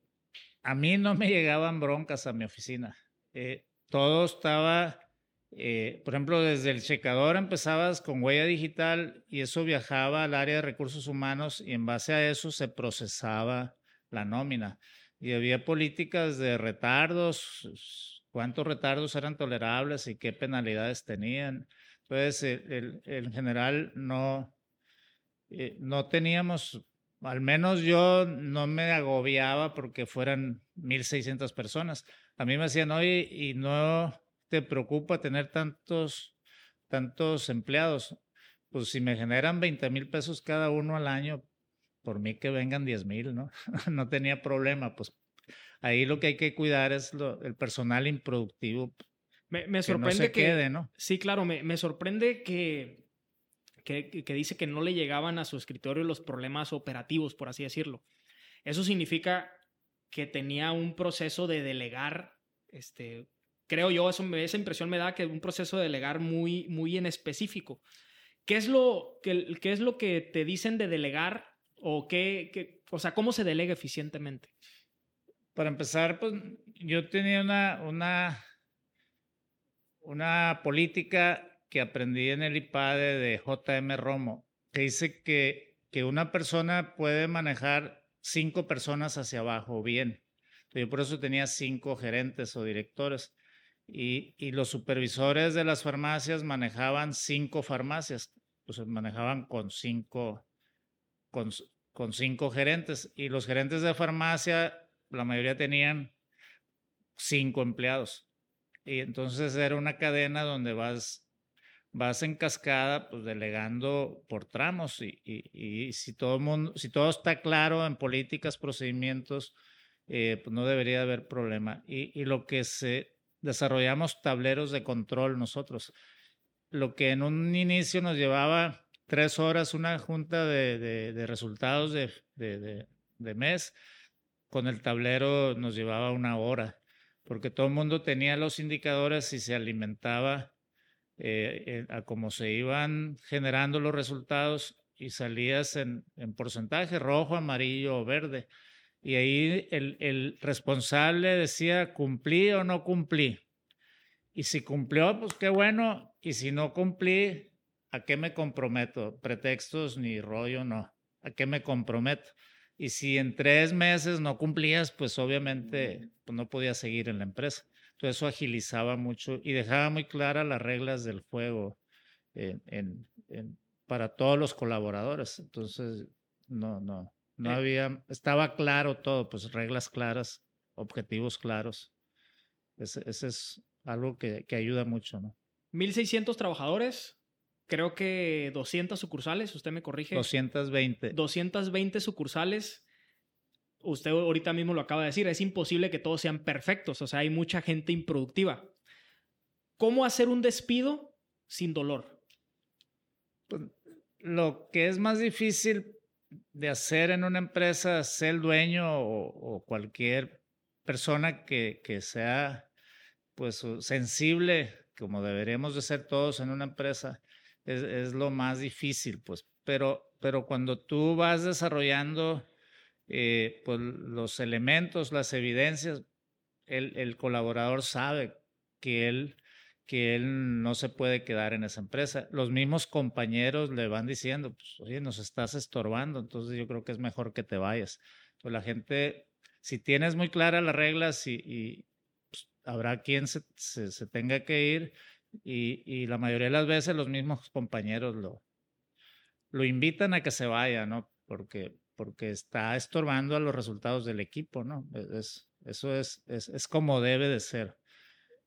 a mí no me llegaban broncas a mi oficina. Eh, todo estaba, eh, por ejemplo, desde el checador empezabas con huella digital y eso viajaba al área de recursos humanos y en base a eso se procesaba la nómina. Y había políticas de retardos, cuántos retardos eran tolerables y qué penalidades tenían. Entonces, en general no, eh, no teníamos, al menos yo no me agobiaba porque fueran 1.600 personas a mí me decían, oye, ¿y no te preocupa tener tantos, tantos empleados? Pues si me generan 20 mil pesos cada uno al año, por mí que vengan 10 mil, ¿no? [laughs] no tenía problema, pues ahí lo que hay que cuidar es lo, el personal improductivo. Me, sorprende que, quede, ¿no? Sí, claro, me, me sorprende que, que, que, dice que no le llegaban a su escritorio los problemas operativos, por así decirlo. Eso significa que tenía un proceso de delegar, este, creo yo, eso, esa impresión me da que un proceso de delegar muy, muy en específico. ¿Qué es lo, qué, qué es lo que te dicen de delegar o qué, qué, o sea, cómo se delega eficientemente? Para empezar, pues yo tenía una, una, una política que aprendí en el IPADE de JM Romo, que dice que, que una persona puede manejar cinco personas hacia abajo bien. Yo por eso tenía cinco gerentes o directores. Y, y, los supervisores de las farmacias manejaban cinco farmacias, pues manejaban con cinco, con, con cinco gerentes. Y los gerentes de farmacia, la mayoría tenían cinco empleados. Y entonces era una cadena donde vas vas en cascada, pues delegando por tramos y, y, si todo mundo, si todo está claro en políticas, procedimientos, eh, pues no debería haber problema. Y, y, lo que se desarrollamos tableros de control nosotros. Lo que en un inicio nos llevaba tres horas una junta de, de, de resultados de, de, mes, con el tablero nos llevaba una hora, porque todo el mundo tenía los indicadores y se alimentaba eh, a cómo se iban generando los resultados y salías en, en, porcentaje rojo, amarillo o verde. Y ahí el, el, responsable decía, cumplí o no cumplí. Y si cumplió, pues qué bueno. Y si no cumplí, ¿a qué me comprometo? Pretextos ni rollo, no. ¿A qué me comprometo? Y si en tres meses no cumplías, pues obviamente pues no podías seguir en la empresa. Entonces eso agilizaba mucho y dejaba muy claras las reglas del juego en, para todos los colaboradores. Entonces, no, no, no eh había, estaba claro todo, pues reglas claras, objetivos claros. Ese, es algo que, que ayuda mucho, ¿no? 1.600 trabajadores, creo que 200 sucursales, usted me corrige. 220. 220 sucursales usted ahorita mismo lo acaba de decir, es imposible que todos sean perfectos, o sea, hay mucha gente improductiva. ¿Cómo hacer un despido sin dolor? Pues, lo que es más difícil de hacer en una empresa, ser el dueño o, cualquier persona que, sea pues sensible, como deberíamos de ser todos en una empresa, es, es lo más difícil, pues. Pero, pero cuando tú vas desarrollando eh, pues los elementos, las evidencias, el, el, colaborador sabe que él, que él no se puede quedar en esa empresa. Los mismos compañeros le van diciendo, pues, oye, nos estás estorbando, entonces yo creo que es mejor que te vayas. Pues la gente, si tienes muy claras las reglas y, y pues, habrá quien se, se, se, tenga que ir Y, y, la mayoría de las veces los mismos compañeros lo, lo invitan a que se vaya, ¿no? Porque, porque está estorbando a los resultados del equipo, ¿no? E, es, eso es, es, como debe de ser.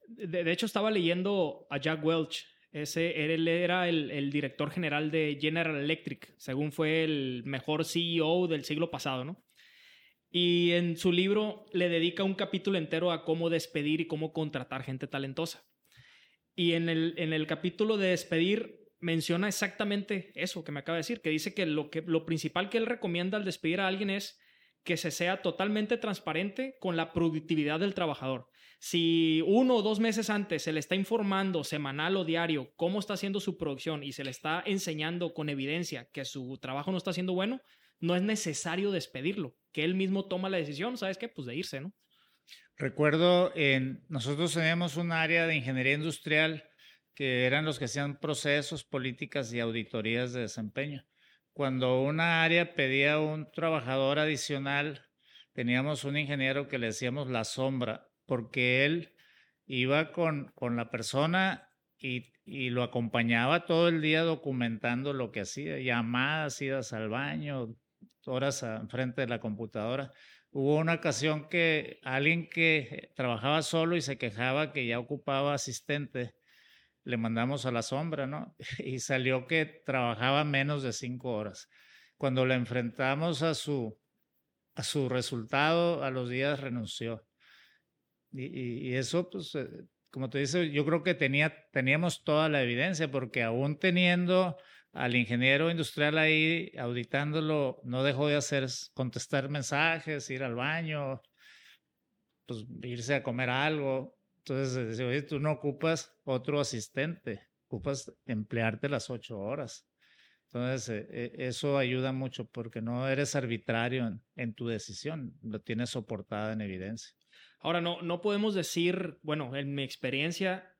De, hecho, estaba leyendo a Jack Welch. Ese, él era el, el, director general de General Electric, según fue el mejor CEO del siglo pasado, ¿no? Y en su libro le dedica un capítulo entero a cómo despedir y cómo contratar gente talentosa. Y en el, en el capítulo de despedir menciona exactamente eso que me acaba de decir, que dice que lo, que lo principal que él recomienda al despedir a alguien es que se sea totalmente transparente con la productividad del trabajador. Si uno o dos meses antes se le está informando semanal o diario cómo está haciendo su producción y se le está enseñando con evidencia que su trabajo no está siendo bueno, no es necesario despedirlo, que él mismo toma la decisión, ¿sabes qué? Pues de irse, ¿no? Recuerdo, en, nosotros teníamos un área de ingeniería industrial que eran los que hacían procesos, políticas y auditorías de desempeño. Cuando una área pedía un trabajador adicional, teníamos un ingeniero que le decíamos la sombra, porque él iba con, con la persona y, y, lo acompañaba todo el día documentando lo que hacía, llamadas, idas al baño, horas enfrente de la computadora. Hubo una ocasión que alguien que trabajaba solo y se quejaba que ya ocupaba asistente, le mandamos a la sombra, ¿no? [laughs] Y salió que trabajaba menos de cinco horas. Cuando le enfrentamos a su, a su resultado, a los días renunció. Y, eso, pues, eh, como te dice, yo creo que tenía, teníamos toda la evidencia, porque aún teniendo al ingeniero industrial ahí auditándolo, no dejó de hacer contestar mensajes, ir al baño, pues irse a comer algo. Entonces, dice, oye, tú no ocupas otro asistente, ocupas emplearte las ocho horas. Entonces, eh, eh, eso ayuda mucho porque no eres arbitrario en, en, tu decisión, lo tienes soportada en evidencia. Ahora, no, no podemos decir, bueno, en mi experiencia,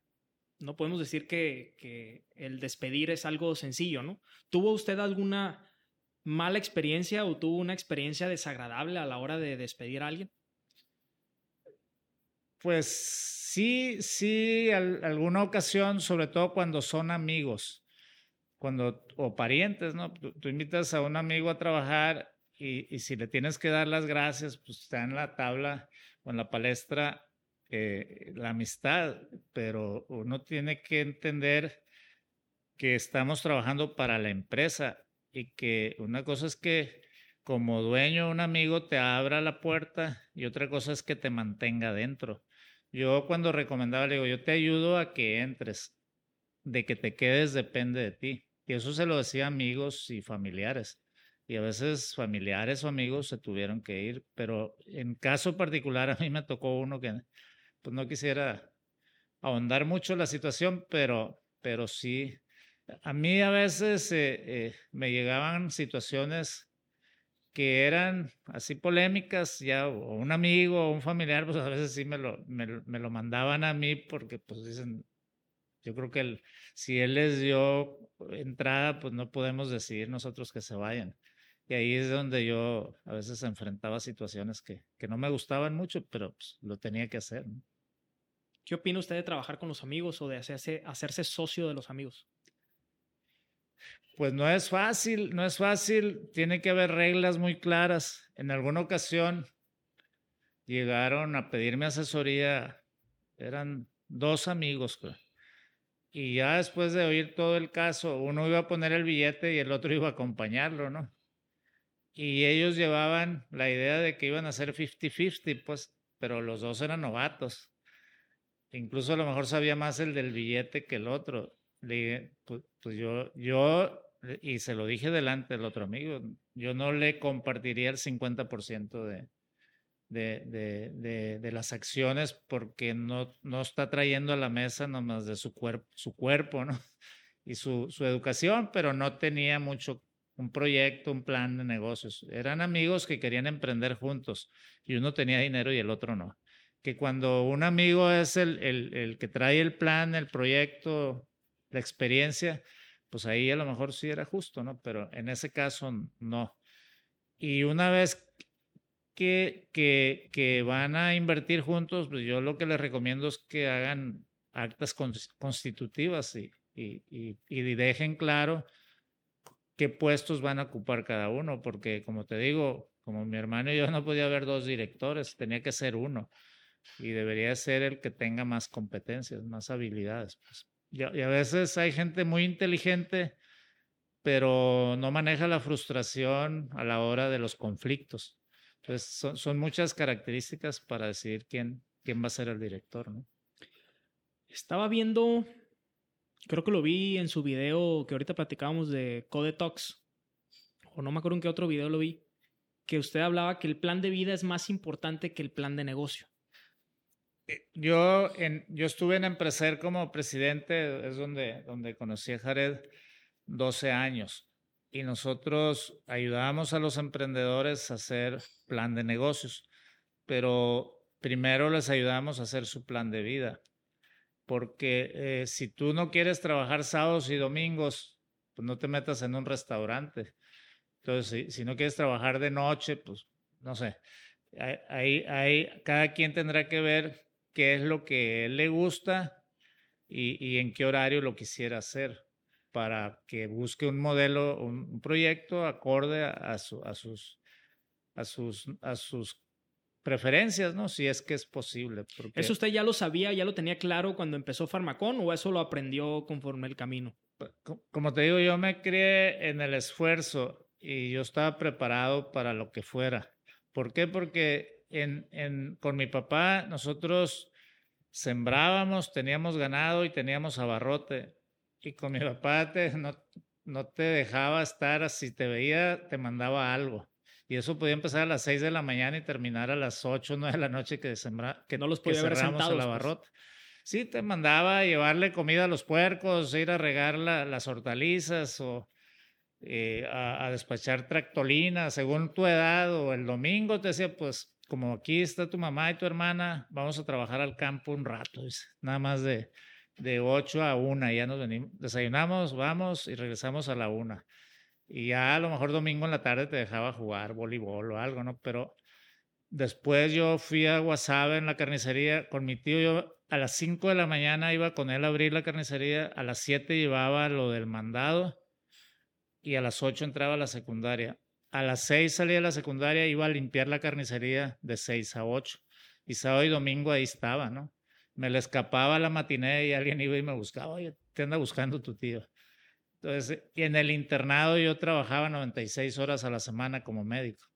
no podemos decir que, que el despedir es algo sencillo, ¿no? ¿Tuvo usted alguna mala experiencia o tuvo una experiencia desagradable a la hora de despedir a alguien? Pues sí, sí, al, alguna ocasión, sobre todo cuando son amigos, cuando o parientes, ¿no? Tú, tú invitas a un amigo a trabajar y, y, si le tienes que dar las gracias, pues está en la tabla o en la palestra eh, la amistad, pero uno tiene que entender que estamos trabajando para la empresa y que una cosa es que como dueño un amigo te abra la puerta y otra cosa es que te mantenga dentro. Yo cuando recomendaba, le digo, yo te ayudo a que entres, de que te quedes depende de ti. Y eso se lo decía amigos y familiares. Y a veces familiares o amigos se tuvieron que ir, pero en caso particular a mí me tocó uno que pues no quisiera ahondar mucho la situación, pero, pero sí, a mí a veces eh, eh, me llegaban situaciones que eran así polémicas, ya o un amigo o un familiar, pues a veces sí me lo, me, me lo mandaban a mí porque pues dicen, yo creo que el, si él les dio entrada, pues no podemos decidir nosotros que se vayan. Y ahí es donde yo a veces enfrentaba situaciones que, que no me gustaban mucho, pero pues, lo tenía que hacer. ¿Qué opina usted de trabajar con los amigos o de hacerse, hacerse socio de los amigos? Pues no es fácil, no es fácil. Tiene que haber reglas muy claras. En alguna ocasión llegaron a pedirme asesoría, eran dos amigos, Y ya después de oír todo el caso, uno iba a poner el billete y el otro iba a acompañarlo, ¿no? Y ellos llevaban la idea de que iban a ser 50-50, pues, pero los dos eran novatos. Incluso a lo mejor sabía más el del billete que el otro. Le dije, pues, pues yo, yo y se lo dije delante del otro amigo, yo no le compartiría el 50% de, de, de, de, de, las acciones porque no, no está trayendo a la mesa nomás de su, cuerpo su cuerpo ¿no? [laughs] y su, su educación, pero no tenía mucho un proyecto, un plan de negocios. Eran amigos que querían emprender juntos y uno tenía dinero y el otro no. Que cuando un amigo es el, el, el que trae el plan, el proyecto, la experiencia, pues ahí a lo mejor sí era justo, ¿no? Pero en ese caso no. Y una vez que, que, van a invertir juntos, pues yo lo que les recomiendo es que hagan actas constitutivas y, y, y, dejen claro qué puestos van a ocupar cada uno, porque como te digo, como mi hermano y yo no podía haber dos directores, tenía que ser uno y debería ser el que tenga más competencias, más habilidades. Pues. Y, a, veces hay gente muy inteligente, pero no maneja la frustración a la hora de los conflictos. Entonces, son, son muchas características para decidir quién, quién va a ser el director, ¿no? Estaba viendo creo que lo vi en su video que ahorita platicábamos de Code Talks, o no me acuerdo en qué otro video lo vi, que usted hablaba que el plan de vida es más importante que el plan de negocio. Eh, yo, en, yo estuve en Empreser como presidente, es donde, donde conocí a Jared 12 años, y nosotros ayudábamos a los emprendedores a hacer plan de negocios, pero primero les ayudamos a hacer su plan de vida porque eh, si tú no quieres trabajar sábados y domingos, pues no te metas en un restaurante. Entonces, si, no quieres trabajar de noche, pues no sé. Ahí, ahí, cada quien tendrá que ver qué es lo que le gusta y, y en qué horario lo quisiera hacer para que busque un modelo, un, proyecto acorde a, su, a, sus, a, sus, a sus preferencias, ¿no? Si es que es posible. ¿Eso usted ya lo sabía, ya lo tenía claro cuando empezó Farmacón o eso lo aprendió conforme el camino? Como te digo, yo me crié en el esfuerzo y yo estaba preparado para lo que fuera. ¿Por qué? Porque en, en, con mi papá nosotros sembrábamos, teníamos ganado y teníamos abarrote. Y con mi papá te, no, no te dejaba estar, si te veía, te mandaba algo. Y eso podía empezar a las 6 de la mañana y terminar a las 8 o 9 de la noche que, sembra, que no los podía ver sentados, la pues. Sí, te mandaba a llevarle comida a los puercos, ir a regar las hortalizas o eh, a, despachar tractolina según tu edad. O el domingo te decía, pues como aquí está tu mamá y tu hermana, vamos a trabajar al campo un rato. Nada más de, de 8 a 1, ya nos venimos, desayunamos, vamos y regresamos a la 1. Y ya a lo mejor domingo en la tarde te dejaba jugar voleibol o algo, ¿no? Pero después yo fui a Guasave en la carnicería con mi tío. Yo a las 5 de la mañana iba con él a abrir la carnicería, a las 7 llevaba lo del mandado y a las 8 entraba a la secundaria. A las 6 salía de la secundaria, iba a limpiar la carnicería de 6 a 8. Y sábado y domingo ahí estaba, ¿no? Me le escapaba la matiné y alguien iba y me buscaba, oye, te anda buscando tu tío. Entonces, y en el internado yo trabajaba 96 horas a la semana como médico.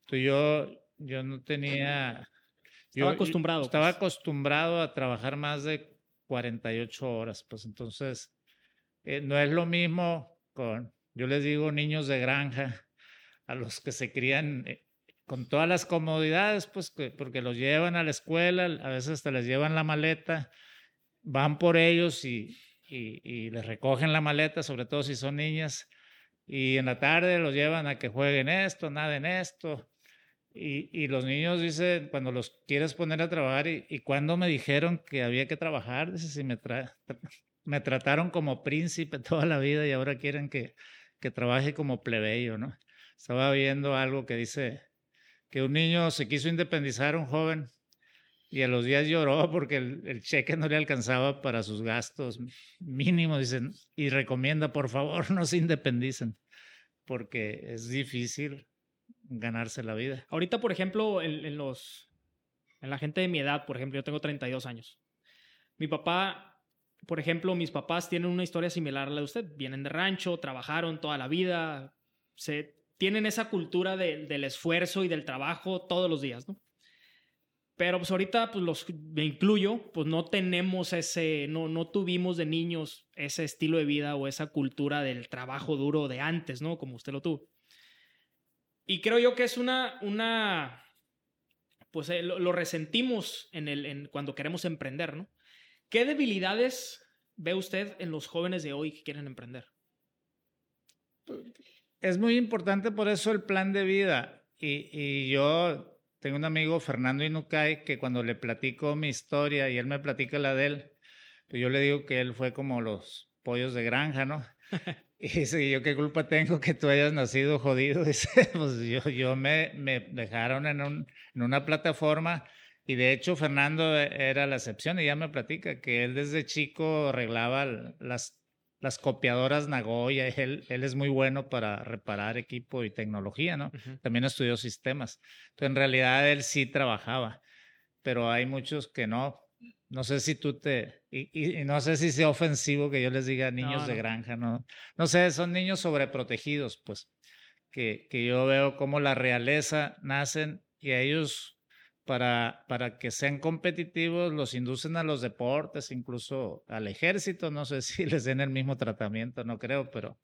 Entonces yo, yo no tenía... Estaba acostumbrado. Estaba pues. acostumbrado a trabajar más de 48 horas, pues entonces eh, no es lo mismo con, yo les digo, niños de granja, a los que se crían eh, con todas las comodidades, pues porque los llevan a la escuela, a veces hasta les llevan la maleta, van por ellos y, les recogen la maleta, sobre todo si son niñas, y en la tarde los llevan a que jueguen esto, nada en esto. Y, los niños dicen, cuando los quieres poner a trabajar, y, cuando me dijeron que había que trabajar, dice, si me, me trataron como príncipe [laughs] toda la vida y ahora quieren que, que trabaje como plebeyo, ¿no? Estaba viendo algo que dice que un niño se quiso independizar, un joven, y a los días lloró porque el, cheque no le alcanzaba para sus gastos mínimos, dicen, y recomienda, por favor, [laughs] no se independicen, porque es difícil ganarse la vida. Ahorita, por ejemplo, en, los, en la gente de mi edad, por ejemplo, yo tengo 32 años. Mi papá, por ejemplo, mis papás tienen una historia similar a la de usted. Vienen de rancho, trabajaron toda la vida, se, tienen esa cultura del esfuerzo y del trabajo todos los días, ¿no? Pero pues ahorita, pues los, me incluyo, pues no tenemos ese, no, no tuvimos de niños ese estilo de vida o esa cultura del trabajo duro de antes, ¿no? Como usted lo tuvo. Y creo yo que es una, una, pues eh, lo, resentimos en el, cuando queremos emprender, ¿no? ¿Qué debilidades ve usted en los jóvenes de hoy que quieren emprender? Es muy importante por eso el plan de vida. Y, y yo tengo un amigo, Fernando Inukai, que cuando le platico mi historia y él me platica la de él, pues yo le digo que él fue como los pollos de granja, ¿no? [laughs] y dice, ¿yo qué culpa tengo que tú hayas nacido jodido? [laughs] Dice, pues yo, yo me, me dejaron en, un, en una plataforma Y de hecho, Fernando era la excepción y ya me platica que él desde chico arreglaba las, las copiadoras Nagoya. Él, él es muy bueno para reparar equipo y tecnología, ¿no? También estudió sistemas. Entonces, en realidad, él sí trabajaba, pero hay muchos que no. No sé si tú te. Y, no sé si sea ofensivo que yo les diga niños de granja, ¿no? No sé, son niños sobreprotegidos, pues. Que, que yo veo como la realeza nacen y a ellos para, para que sean competitivos, los inducen a los deportes, incluso al ejército, no sé [laughs] si les den el mismo tratamiento, no creo, pero,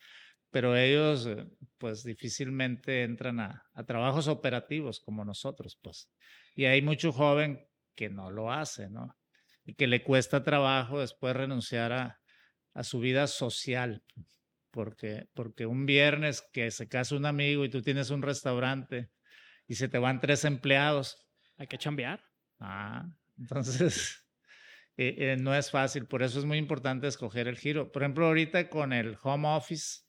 pero ellos eh, pues difícilmente entran a, trabajos operativos como nosotros, pues. Y hay mucho joven que no lo hace, ¿no? Y que le cuesta trabajo después renunciar a, a su vida social, porque, porque un viernes que se casa un amigo y tú tienes un restaurante y se te van tres empleados, hay que chambear. Ah, entonces [laughs] eh, eh, no es fácil, por eso es muy importante escoger el giro. Por ejemplo, ahorita con el home office,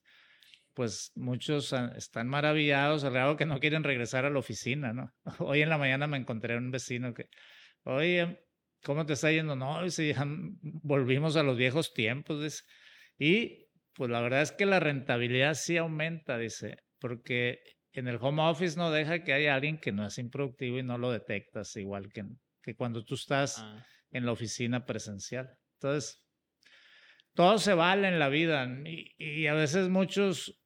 pues muchos están maravillados al grado que no quieren regresar a la oficina, ¿no? [laughs] Hoy en la mañana me encontré un vecino que, oye, ¿cómo te está yendo? No, dice, ya volvimos a los viejos tiempos. Y pues la verdad es que la rentabilidad sí aumenta, dice, porque en el home office no deja que haya alguien que no es improductivo y no lo detectas, igual que, que cuando tú estás ah. en la oficina presencial. Entonces, todo se vale en la vida y, a veces muchos,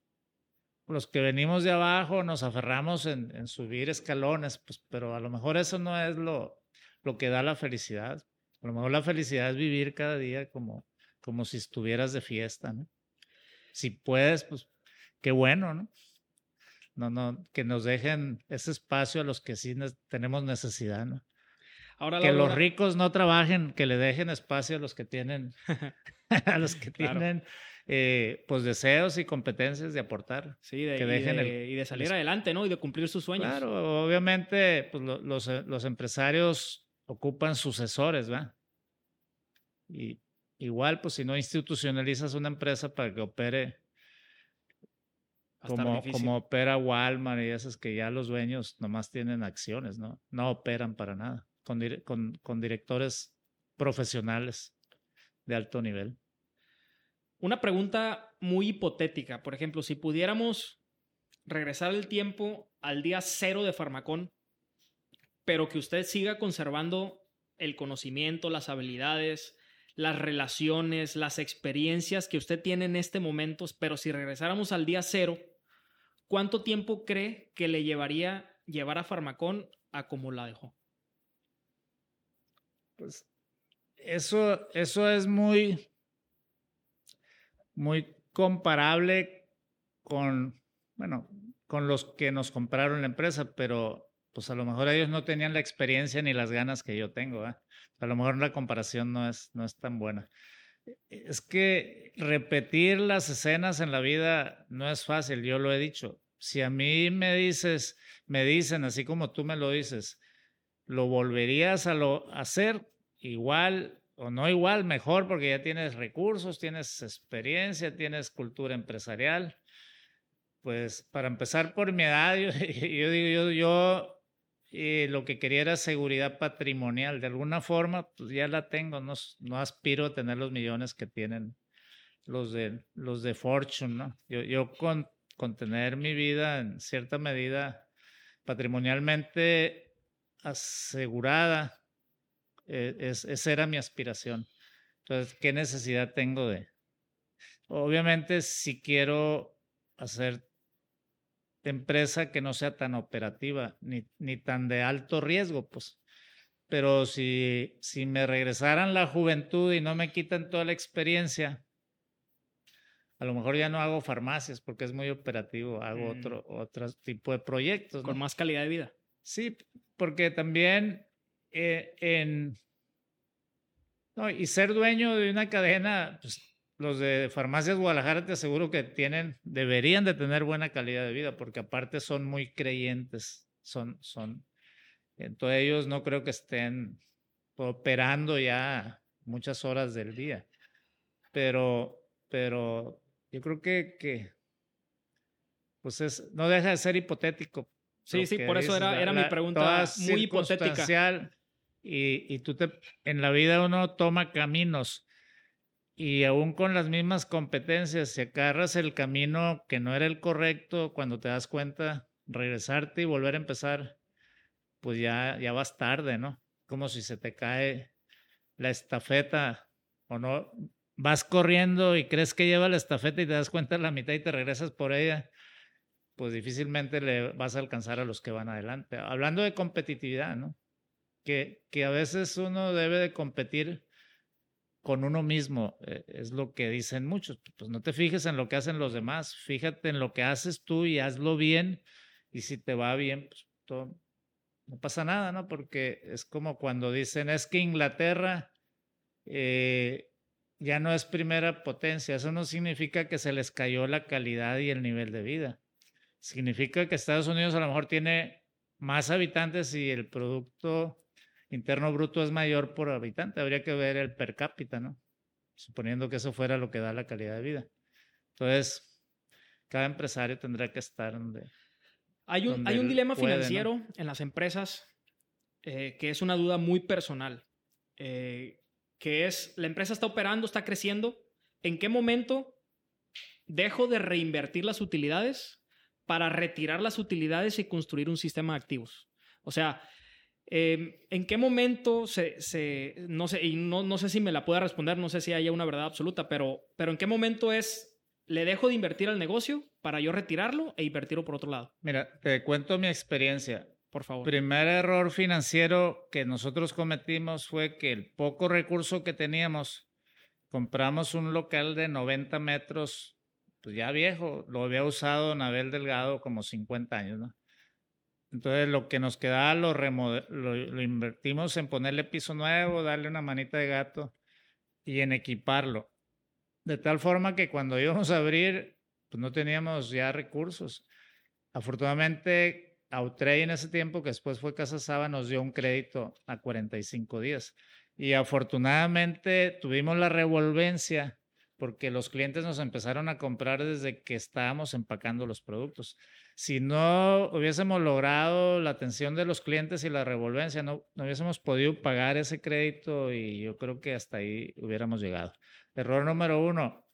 los que venimos de abajo, nos aferramos en, subir escalones, pues, pero a lo mejor eso no es lo, lo que da la felicidad. A lo mejor la felicidad es vivir cada día como, como si estuvieras de fiesta, ¿no? Si puedes, pues qué bueno, ¿no? No, no, que nos dejen ese espacio a los que sí tenemos necesidad, ¿no? Ahora, que los ricos no trabajen, que le dejen espacio a los que tienen, [laughs] a los que tienen eh, pues deseos y competencias de aportar. Sí, de, que dejen y, de, salir adelante, ¿no? Y de cumplir sus sueños. Claro, obviamente pues, los, los empresarios ocupan sucesores, ¿va? Y igual, pues si no institucionalizas una empresa para que opere como, como opera Walmart y esas que ya los dueños nomás tienen acciones, ¿no? No operan para nada, con, con, con directores profesionales de alto nivel. Una pregunta muy hipotética, por ejemplo, si pudiéramos regresar el tiempo al día cero de Farmacón, pero que usted siga conservando el conocimiento, las habilidades, las relaciones, las experiencias que usted tiene en este momento, pero si regresáramos al día cero, ¿Cuánto tiempo cree que le llevaría llevar a Farmacón a como la dejó? Pues eso, eso es muy, muy comparable con, bueno, con los que nos compraron la empresa, pero pues a lo mejor ellos no tenían la experiencia ni las ganas que yo tengo. A lo mejor la comparación no es, no es tan buena. Es que repetir las escenas en la vida no es fácil, yo lo he dicho. Si a mí me dices, me dicen así como tú me lo dices, ¿lo volverías a lo, hacer igual o no igual? Mejor porque ya tienes recursos, tienes experiencia, tienes cultura empresarial. Pues para empezar por mi edad, [laughs] yo, digo, yo, yo eh, lo que quería era seguridad patrimonial. De alguna forma, pues ya la tengo, no, no aspiro a tener los millones que tienen los de, los de Fortune, ¿no? Yo, yo con, tener mi vida en cierta medida patrimonialmente asegurada, eh, es, esa era mi aspiración. Entonces, ¿qué necesidad tengo de? Obviamente, si quiero hacer empresa que no sea tan operativa ni, ni tan de alto riesgo, pues. Pero si, si me regresaran la juventud y no me quitan toda la experiencia, a lo mejor ya no hago farmacias porque es muy operativo, hago mm. otro, otro tipo de proyectos. Con más calidad de vida. Sí, porque también eh, en... No, y ser dueño de una cadena, pues los de Farmacias Guadalajara te aseguro que tienen, deberían de tener buena calidad de vida, porque aparte son muy creyentes, son, son, entonces ellos no creo que estén operando ya muchas horas del día, pero, pero yo creo que, que pues es, no deja de ser hipotético. Sí, sí, por eso era, era mi pregunta muy hipotética. Y, y tú te, en la vida uno toma caminos y aún con las mismas competencias, si agarras el camino que no era el correcto, cuando te das cuenta, regresarte y volver a empezar, pues ya, ya vas tarde, ¿no? Como si se te cae la estafeta o no, vas corriendo y crees que lleva la estafeta y te das cuenta en la mitad y te regresas por ella, pues difícilmente le vas a alcanzar a los que van adelante. Hablando de competitividad, ¿no? Que, que a veces uno debe de competir con uno mismo, eh, es lo que dicen muchos. Pues no te fijes en lo que hacen los demás, fíjate en lo que haces tú y hazlo bien. Y si te va bien, pues no pasa nada, ¿no? Porque es como cuando dicen, es que Inglaterra eh, ya no es primera potencia. Eso no significa que se les cayó la calidad y el nivel de vida. Significa que Estados Unidos a lo mejor tiene más habitantes y el Producto Interno Bruto es mayor por habitante. Habría que ver el per cápita, ¿no? Suponiendo que eso fuera lo que da la calidad de vida. Entonces, cada empresario tendrá que estar donde. Hay un, hay un dilema financiero en las empresas eh, que es una duda muy personal. Eh, que es, la empresa está operando, está creciendo, ¿en qué momento dejo de reinvertir las utilidades para retirar las utilidades y construir un sistema de activos? O sea, em, ¿en qué momento se, no sé, y no, no, sé si me la pueda responder, no sé si haya una verdad absoluta, pero, pero ¿en qué momento es, le dejo de invertir al negocio para yo retirarlo e invertirlo por otro lado? Mira, te cuento mi experiencia por favor. Primer error financiero que nosotros cometimos fue que el poco recurso que teníamos, compramos un local de 90 metros, pues ya viejo, lo había usado Nabel Delgado como 50 años, ¿no? Entonces lo que nos quedaba lo, invertimos en ponerle piso nuevo, darle una manita de gato y en equiparlo. De tal forma que cuando íbamos a abrir, pues no teníamos ya recursos. Afortunadamente Outrey en ese tiempo, que después fue Casa Saba, nos dio un crédito a 45 días. Y afortunadamente tuvimos la revolvencia porque los clientes nos empezaron a comprar desde que estábamos empacando los productos. Si no hubiésemos logrado la atención de los clientes y la revolvencia, no, no hubiésemos podido pagar ese crédito y yo creo que hasta ahí hubiéramos llegado. Error número uno,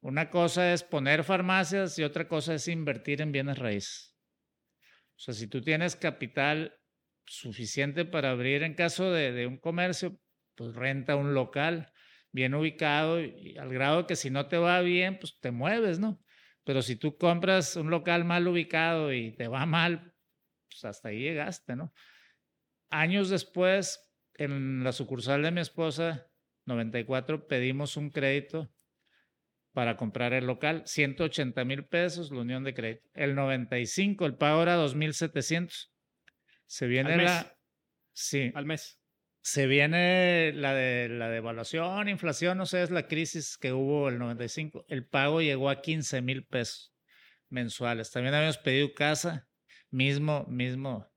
una cosa es poner farmacias y otra cosa es invertir en bienes raíces. O sea, si tú tienes capital suficiente para abrir en caso de, un comercio, pues renta un local bien ubicado y, al grado que si no te va bien, pues te mueves, ¿no? Pero si tú compras un local mal ubicado y te va mal, pues hasta ahí llegaste, ¿no? Años después, en la sucursal de mi esposa, 94, pedimos un crédito para comprar el local, 180 mil pesos la unión de crédito. El 95, el pago era 2.700. Se viene ¿Al mes? la... Sí. Al mes. Se viene la de la devaluación, inflación, no sé, es la crisis que hubo el 95. El pago llegó a 15 mil pesos mensuales. También habíamos pedido casa, mismo, mismo.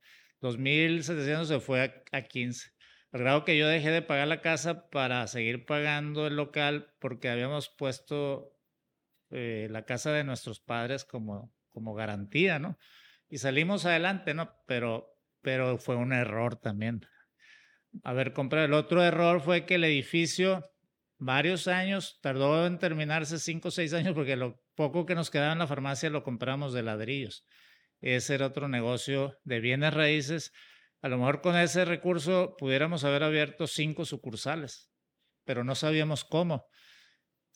2.700 se fue a, a 15. Al grado que yo dejé de pagar la casa para seguir pagando el local porque habíamos puesto eh, la casa de nuestros padres como, como garantía, ¿no? Y salimos adelante, ¿no? Pero, pero fue un error también. A ver, compré. El otro error fue que el edificio, varios años, tardó en terminarse cinco o seis años porque lo poco que nos quedaba en la farmacia lo compramos de ladrillos. Ese era otro negocio de bienes raíces a lo mejor con ese recurso pudiéramos haber abierto cinco sucursales, pero no sabíamos cómo.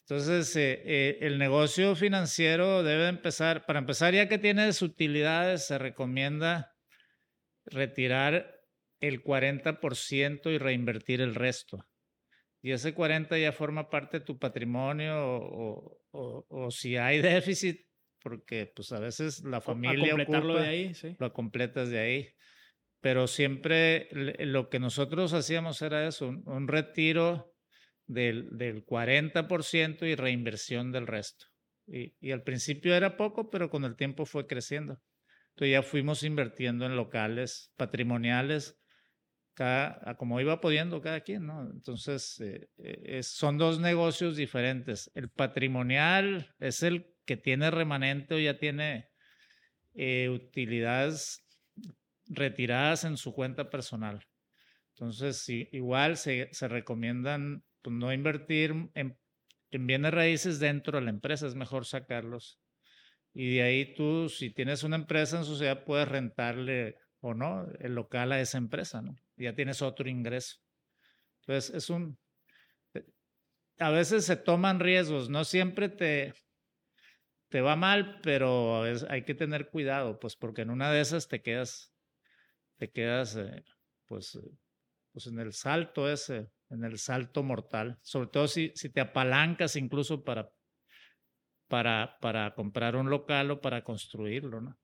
Entonces, eh, eh, el negocio financiero debe empezar, para empezar, ya que tiene utilidades, se recomienda retirar el 40% y reinvertir el resto. Y ese 40 ya forma parte de tu patrimonio o, o, si hay [laughs] déficit, porque pues a veces la familia completarlo de ahí, sí. lo completas de ahí pero siempre lo que nosotros hacíamos era eso, un, retiro del, del, 40% y reinversión del resto. Y, y, al principio era poco, pero con el tiempo fue creciendo. Entonces ya fuimos invirtiendo en locales patrimoniales, cada, como iba pudiendo cada quien, ¿no? Entonces eh, eh, son dos negocios diferentes. El patrimonial es el que tiene remanente o ya tiene eh, utilidades retiradas en su cuenta personal. Entonces, igual se, se recomiendan pues, no invertir en, en bienes raíces dentro de la empresa, es mejor sacarlos. Y de ahí tú, si tienes una empresa en sociedad, puedes rentarle o no el local a esa empresa, ¿no? Ya tienes otro ingreso. Entonces, es un... A veces se toman riesgos, no siempre te, te va mal, pero hay que tener cuidado, pues porque en una de esas te quedas, te quedas, eh, pues, pues en el salto ese, en el salto mortal, sobre todo si, si te apalancas incluso para, para, para comprar un local o para construirlo, ¿no?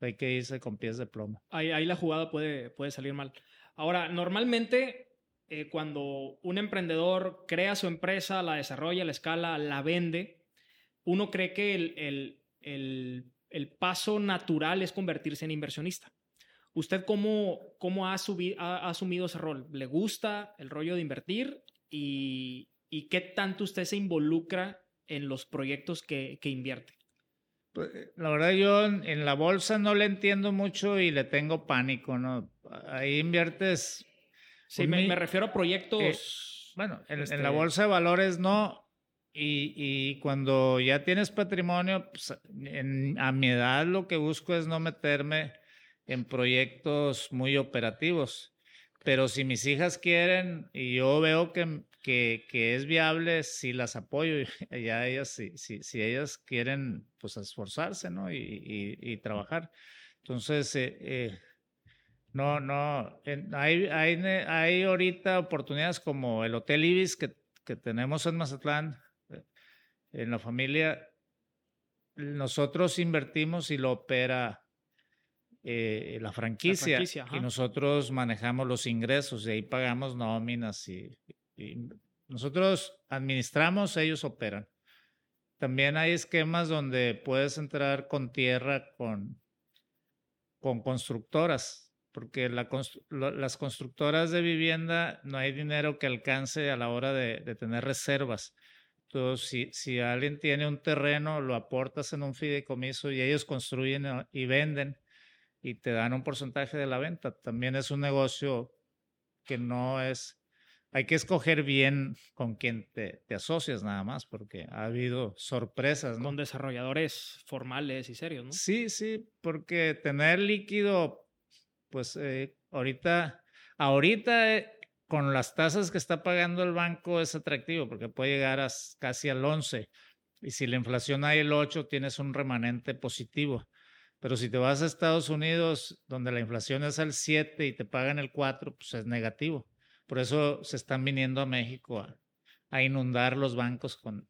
Hay que irse con pies de plomo. Ahí, ahí la jugada puede, puede salir mal. Ahora, normalmente eh, cuando un emprendedor crea su empresa, la desarrolla, la escala, la vende, uno cree que el, paso natural es convertirse en inversionista. ¿Usted cómo, cómo ha, asumido ese rol? ¿Le gusta el rollo de invertir? ¿Y, qué tanto usted se involucra en los proyectos que, que invierte? Pues, eh, la verdad yo en la bolsa no le entiendo mucho y le tengo pánico, ¿no? Ahí inviertes... Sí, me, me, refiero a proyectos... Eh, bueno, en, en, la este bolsa de valores no. Y, y cuando ya tienes patrimonio, pues, en, a mi edad lo que busco es no meterme en proyectos muy operativos. Pero si mis hijas quieren y yo veo que, que, que es viable, sí las apoyo. [laughs] Ya ellas, si, si, si ellas quieren, pues esforzarse, ¿no? Y, y, y trabajar. Entonces, eh, eh, no, no, hay, hay, hay ahorita oportunidades como el Hotel Ibis que, que tenemos en Mazatlán, eh, en la familia. Nosotros invertimos y lo opera eh, la franquicia, y nosotros manejamos los ingresos y ahí pagamos nóminas y, nosotros administramos, ellos operan. También hay esquemas donde puedes entrar con tierra con, con constructoras, porque las constructoras de vivienda no hay dinero que alcance a la hora de, de tener reservas. Entonces, si, si alguien tiene un terreno, lo aportas en un fideicomiso y ellos construyen y venden y te dan un porcentaje de la venta. También es un negocio que no es, hay que escoger bien con quién te, te asocias nada más, porque ha habido sorpresas. Con desarrolladores formales y serios, ¿no? Sí, sí, porque tener líquido, pues eh, ahorita, ahorita eh, con las tasas que está pagando el banco es atractivo, porque puede llegar a casi al 11. Y si la inflación hay el 8, tienes un remanente positivo. Pero si te vas a Estados Unidos, donde la inflación es al 7 y te pagan el 4, pues es negativo. Por eso se están viniendo a México a, inundar los bancos con...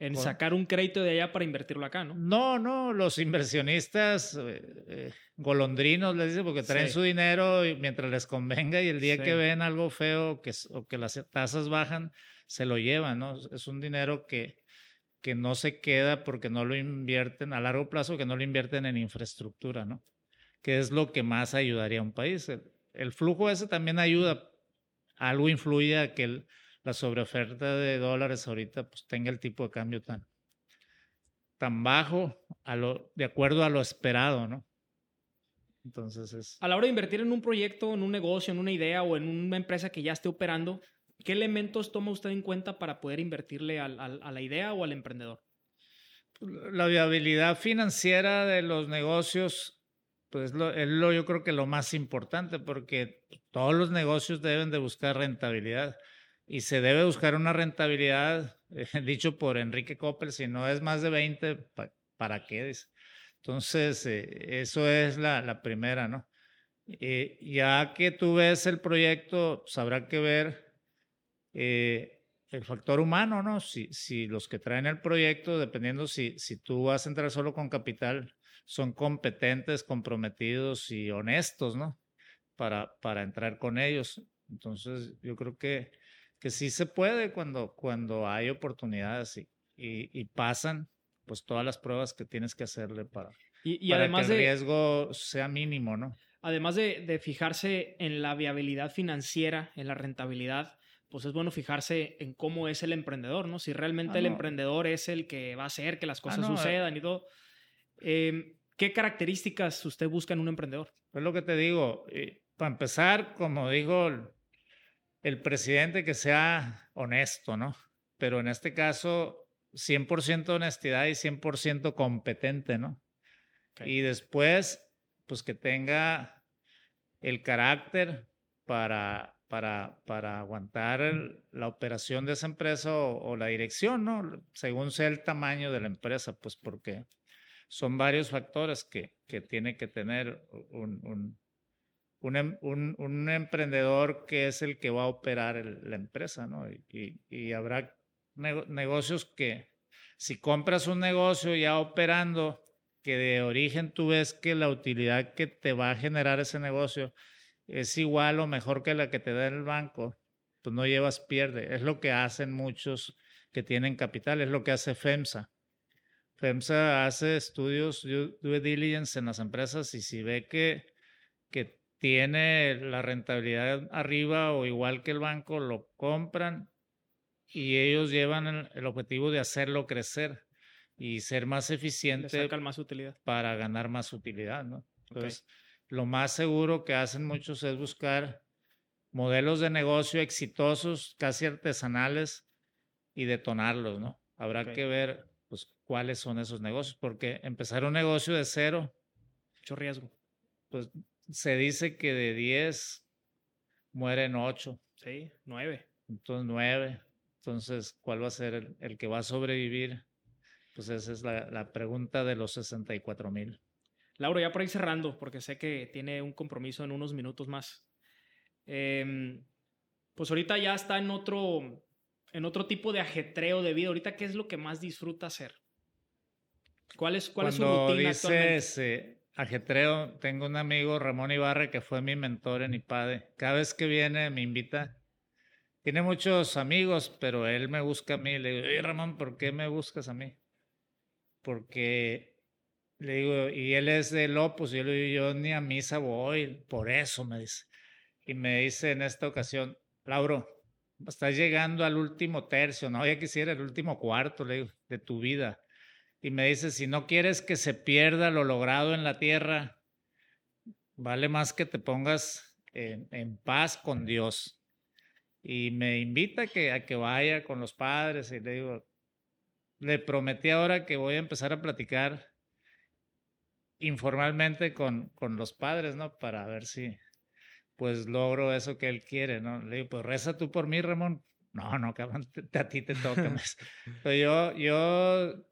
En sacar un crédito de allá para invertirlo acá, ¿no? No, no, los inversionistas eh, eh, golondrinos, les dicen, porque traen su dinero y mientras les convenga y el día que ven algo feo que, o que las tasas bajan, se lo llevan, ¿no? Es un dinero que, que no se queda porque no lo invierten a largo plazo, que no lo invierten en infraestructura, ¿no? Que es lo que más ayudaría a un país. El, flujo ese también ayuda, algo influye a que la sobreoferta de dólares ahorita pues tenga el tipo de cambio tan, tan bajo a lo, de acuerdo a lo esperado, ¿no? Entonces es... A la hora de invertir en un proyecto, en un negocio, en una idea o en una empresa que ya esté operando, ¿Qué elementos toma usted en cuenta para poder invertirle a la idea o al emprendedor? La viabilidad financiera de los negocios, pues lo, es lo, yo creo que lo más importante, porque todos los negocios deben de buscar rentabilidad y se debe buscar una rentabilidad, [laughs] dicho por Enrique Coppel, si no es más de 20, ¿para qué? Entonces, eh, eso es la, la primera, ¿no? Eh, ya que tú ves el proyecto, pues habrá que ver eh, el factor humano, ¿no? Si, si los que traen el proyecto, dependiendo si, si tú vas a entrar solo con capital, son competentes, comprometidos y honestos, ¿no? Para, para entrar con ellos. Entonces, yo creo que, que sí se puede cuando, cuando hay oportunidades y, y, pasan pues todas las pruebas que tienes que hacerle para, y, además que el riesgo sea mínimo, ¿no? Además de, de, fijarse en la viabilidad financiera, en la rentabilidad, pues es bueno fijarse en cómo es el emprendedor, ¿no? Si realmente ah, el emprendedor es el que va a hacer que las ah, cosas eh. sucedan y todo. Em, ¿Qué características usted busca en un emprendedor? Es lo que te digo. para empezar, como digo, el presidente que sea honesto, ¿no? Pero en este caso, 100% honestidad y 100% competente, ¿no? Y después, pues que tenga el carácter para, para, para aguantar la operación de esa empresa o, la dirección, ¿no? Según sea el tamaño de la empresa, pues porque son varios factores que, que tiene que tener un, un, em, un, un, emprendedor que es el que va a operar la empresa, ¿no? Y, habrá negocios que si compras un negocio ya operando, que de origen tú ves que la utilidad que te va a generar ese negocio es igual o mejor que la que te da el banco, pues no llevas pierde. Es lo que hacen muchos que tienen capital, es lo que hace FEMSA. FEMSA hace estudios due diligence en las empresas y si ve que, que tiene la rentabilidad arriba o igual que el banco, lo compran y ellos llevan el, objetivo de hacerlo crecer y ser más eficiente más utilidad. para ganar más utilidad, ¿no? Entonces, lo más seguro que hacen muchos es buscar modelos de negocio exitosos, casi artesanales, y detonarlos, ¿no? Habrá que ver, pues, cuáles son esos negocios, porque empezar un negocio de cero. Mucho riesgo. Pues se dice que de 10 mueren 8. Sí, 9. Entonces 9. Entonces, ¿cuál va a ser el, que va a sobrevivir? Pues esa es la, la pregunta de los 64 mil. Lauro, ya por ahí cerrando, porque sé que tiene un compromiso en unos minutos más. Em, pues ahorita ya está en otro, en otro tipo de ajetreo de vida. Ahorita, ¿qué es lo que más disfruta hacer? ¿Cuál es, cuál es su rutina dices, eh, ajetreo, tengo un amigo, Ramón Ibarre, que fue mi mentor en IPADE. Cada vez que viene me invita. Tiene muchos amigos, pero él me busca a mí. Le digo, oye Ramón, ¿por qué me buscas a mí? Porque le digo, y él es del Opus, y yo le digo, yo ni a misa voy, por eso me dice. Y me dice en esta ocasión, Lauro, estás llegando al último tercio, no, ya quisiera el último cuarto, le digo, de tu vida. Y me dice, si no quieres que se pierda lo logrado en la tierra, vale más que te pongas en, en paz con Dios. Y me invita que, a que vaya con los padres y le digo, le prometí ahora que voy a empezar a platicar informalmente con, con los padres, ¿no? Para ver si pues logro eso que él quiere, ¿no? Le digo, pues reza tú por mí, Ramón. No, no, cabrón, [laughs] a ti te toca. [laughs] Pero yo, yo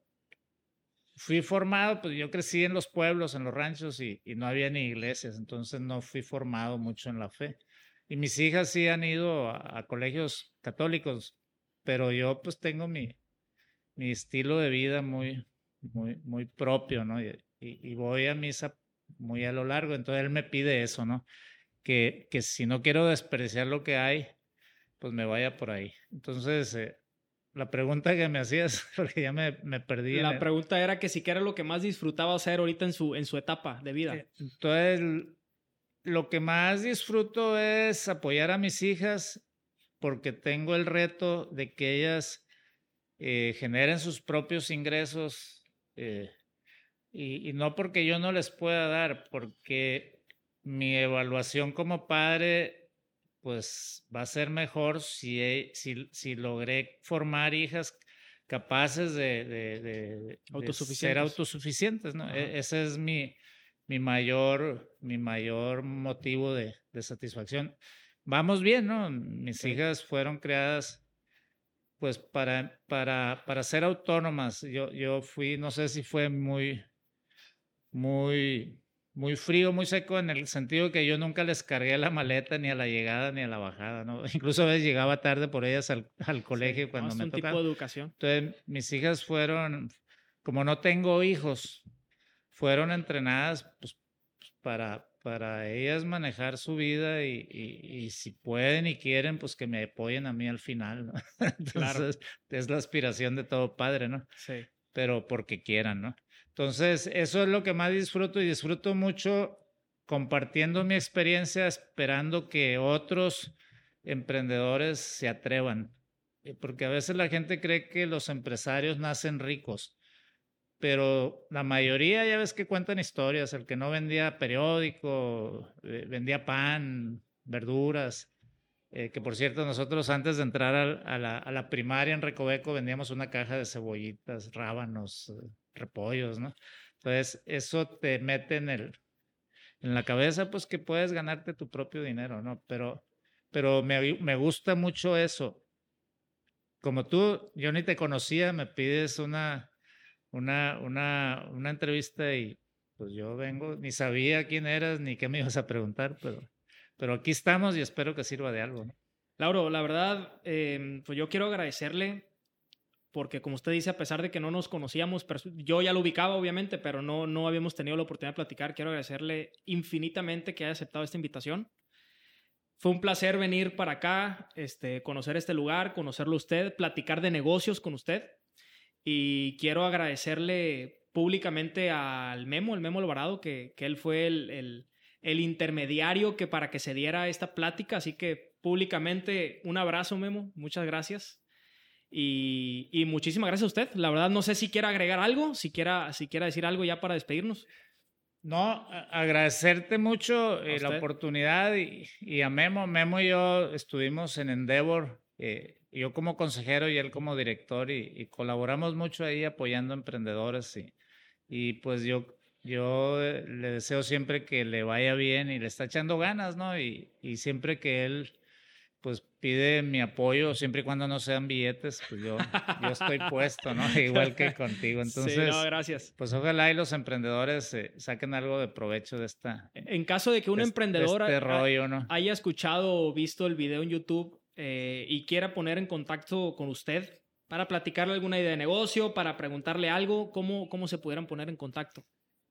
fui formado, pues yo crecí en los pueblos, en los ranchos y, no había ni iglesias, entonces no fui formado mucho en la fe. Y mis hijas sí han ido a, colegios católicos, pero yo pues tengo mi, mi estilo de vida muy, muy, muy propio, ¿no? y, voy a misa muy a lo largo. Entonces él me pide eso, ¿no? Que, que si no quiero desperdiciar lo que hay, pues me vaya por ahí. Entonces, eh, la pregunta que me hacías, [laughs] porque ya me, me perdí. La pregunta era que si qué era lo que más disfrutaba hacer ahorita en su, en su etapa de vida. Eh, entonces, lo que más disfruto es apoyar a mis hijas porque tengo el reto de que ellas eh, generen sus propios ingresos eh, y, no porque yo no les pueda dar, porque mi evaluación como padre, pues va a ser mejor si, si, si logré formar hijas capaces de, de, ser autosuficientes. ¿no? E, ese es mi, mi, mayor, mi mayor motivo de, satisfacción. Vamos bien, ¿no? Mis hijas fueron creadas pues para, para, para ser autónomas. Yo, yo fui, no sé si fue muy, muy, muy frío, muy seco en el sentido que yo nunca les cargué la maleta ni a la llegada ni a la bajada, ¿no? [laughs] Incluso a veces llegaba tarde por ellas al, al colegio cuando me tocaba. tipo de educación. Entonces, mis hijas fueron, como no tengo hijos, fueron entrenadas pues, para, para ellas manejar su vida y, y, si pueden y quieren, pues que me apoyen a mí al final, ¿no? [laughs] Entonces, claro. es la aspiración de todo padre, ¿no? Sí. Pero porque quieran, ¿no? Entonces, eso es lo que más disfruto y disfruto mucho compartiendo mi experiencia, esperando que otros emprendedores se atrevan. Eh, porque a veces la gente cree que los empresarios nacen ricos, pero la mayoría ya ves que cuentan historias. El que no vendía periódico, eh, vendía pan, verduras, Eh, que por cierto, nosotros antes de entrar a, la, a, la, primaria en Recoveco vendíamos una caja de cebollitas, rábanos, repollos, ¿no? Entonces, eso te mete en, el, en la cabeza, pues que puedes ganarte tu propio dinero, ¿no? Pero, pero me, me gusta mucho eso. Como tú, yo ni te conocía, me pides una, una, una, una entrevista y pues yo vengo, ni sabía quién eras ni qué me ibas a preguntar, pero, pero aquí estamos y espero que sirva de algo. ¿no? Lauro, la verdad, em, pues yo quiero agradecerle porque como usted dice, a pesar de que no nos conocíamos, yo ya lo ubicaba obviamente, pero no, no habíamos tenido la oportunidad de platicar, quiero agradecerle infinitamente que haya aceptado esta invitación. Fue un placer venir para acá, este, conocer este lugar, conocerlo usted, platicar de negocios con usted. Y quiero agradecerle públicamente al Memo, el Memo Alvarado, que, que él fue el, el, intermediario que para que se diera esta plática. Así que públicamente un abrazo, Memo. Muchas gracias. Y, y, muchísimas gracias a usted. La verdad, no sé si quiera agregar algo, si quiera, si quiera decir algo ya para despedirnos. No, agradecerte mucho eh, la oportunidad y, y, a Memo. Memo y yo estuvimos en Endeavor, eh, yo como consejero y él como director, y, y colaboramos mucho ahí apoyando emprendedores y, y pues yo, yo eh, le deseo siempre que le vaya bien y le está echando ganas, ¿no? Y, y siempre que él pues pide mi apoyo, siempre y cuando no sean billetes, pues yo, yo estoy [laughs] puesto, ¿no? Igual que contigo. Entonces, sí, no, gracias. Pues ojalá y los emprendedores eh, saquen algo de provecho de esta. En caso de que un emprendedor este rollo, ¿no? haya escuchado o visto el video en YouTube eh, y quiera poner en contacto con usted, para platicarle alguna idea de negocio, para preguntarle algo, ¿cómo, cómo se pudieran poner en contacto?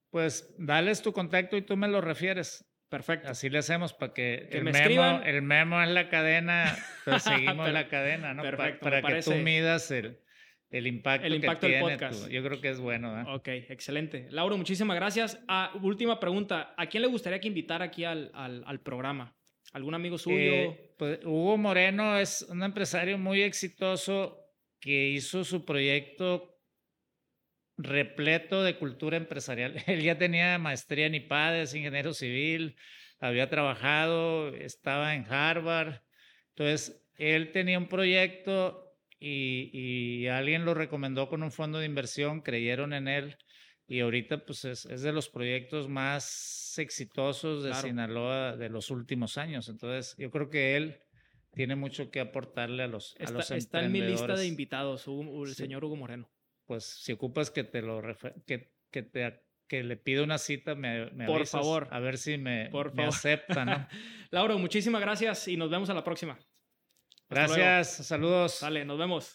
Pues dales tu contacto y tú me lo refieres. Perfecto. Así le hacemos para que, el, memo, el memo es la cadena, pues [laughs] seguimos la cadena, ¿no? Perfecto, para que tú midas el, el impacto, el impacto que del tiene podcast. yo creo que es bueno. ¿eh? Ok, excelente. Lauro, muchísimas gracias. Ah, última pregunta. ¿A quién le gustaría que invitar aquí al, al, al programa? ¿Algún amigo suyo? Eh, pues, Hugo Moreno es un empresario muy exitoso que hizo su proyecto repleto de cultura empresarial. [laughs] Él ya tenía maestría en IPADES, ingeniero civil, había trabajado, estaba en Harvard. Entonces, él tenía un proyecto y, y alguien lo recomendó con un fondo de inversión, creyeron en él y ahorita pues es, es de los proyectos más exitosos de Claro. Sinaloa de los últimos años. Entonces, yo creo que él tiene mucho que aportarle a los, a Está, los está en mi lista de emprendedores. invitados, Hugo- el Sí. señor Hugo Moreno. Pues si ocupas que te lo que, que te que le pido una cita, me, me Por avisas, favor. A ver si me, Por me favor. acepta, ¿no? [laughs] Lauro, muchísimas gracias y nos vemos a la próxima. Hasta luego. Gracias, saludos. Sale, nos vemos.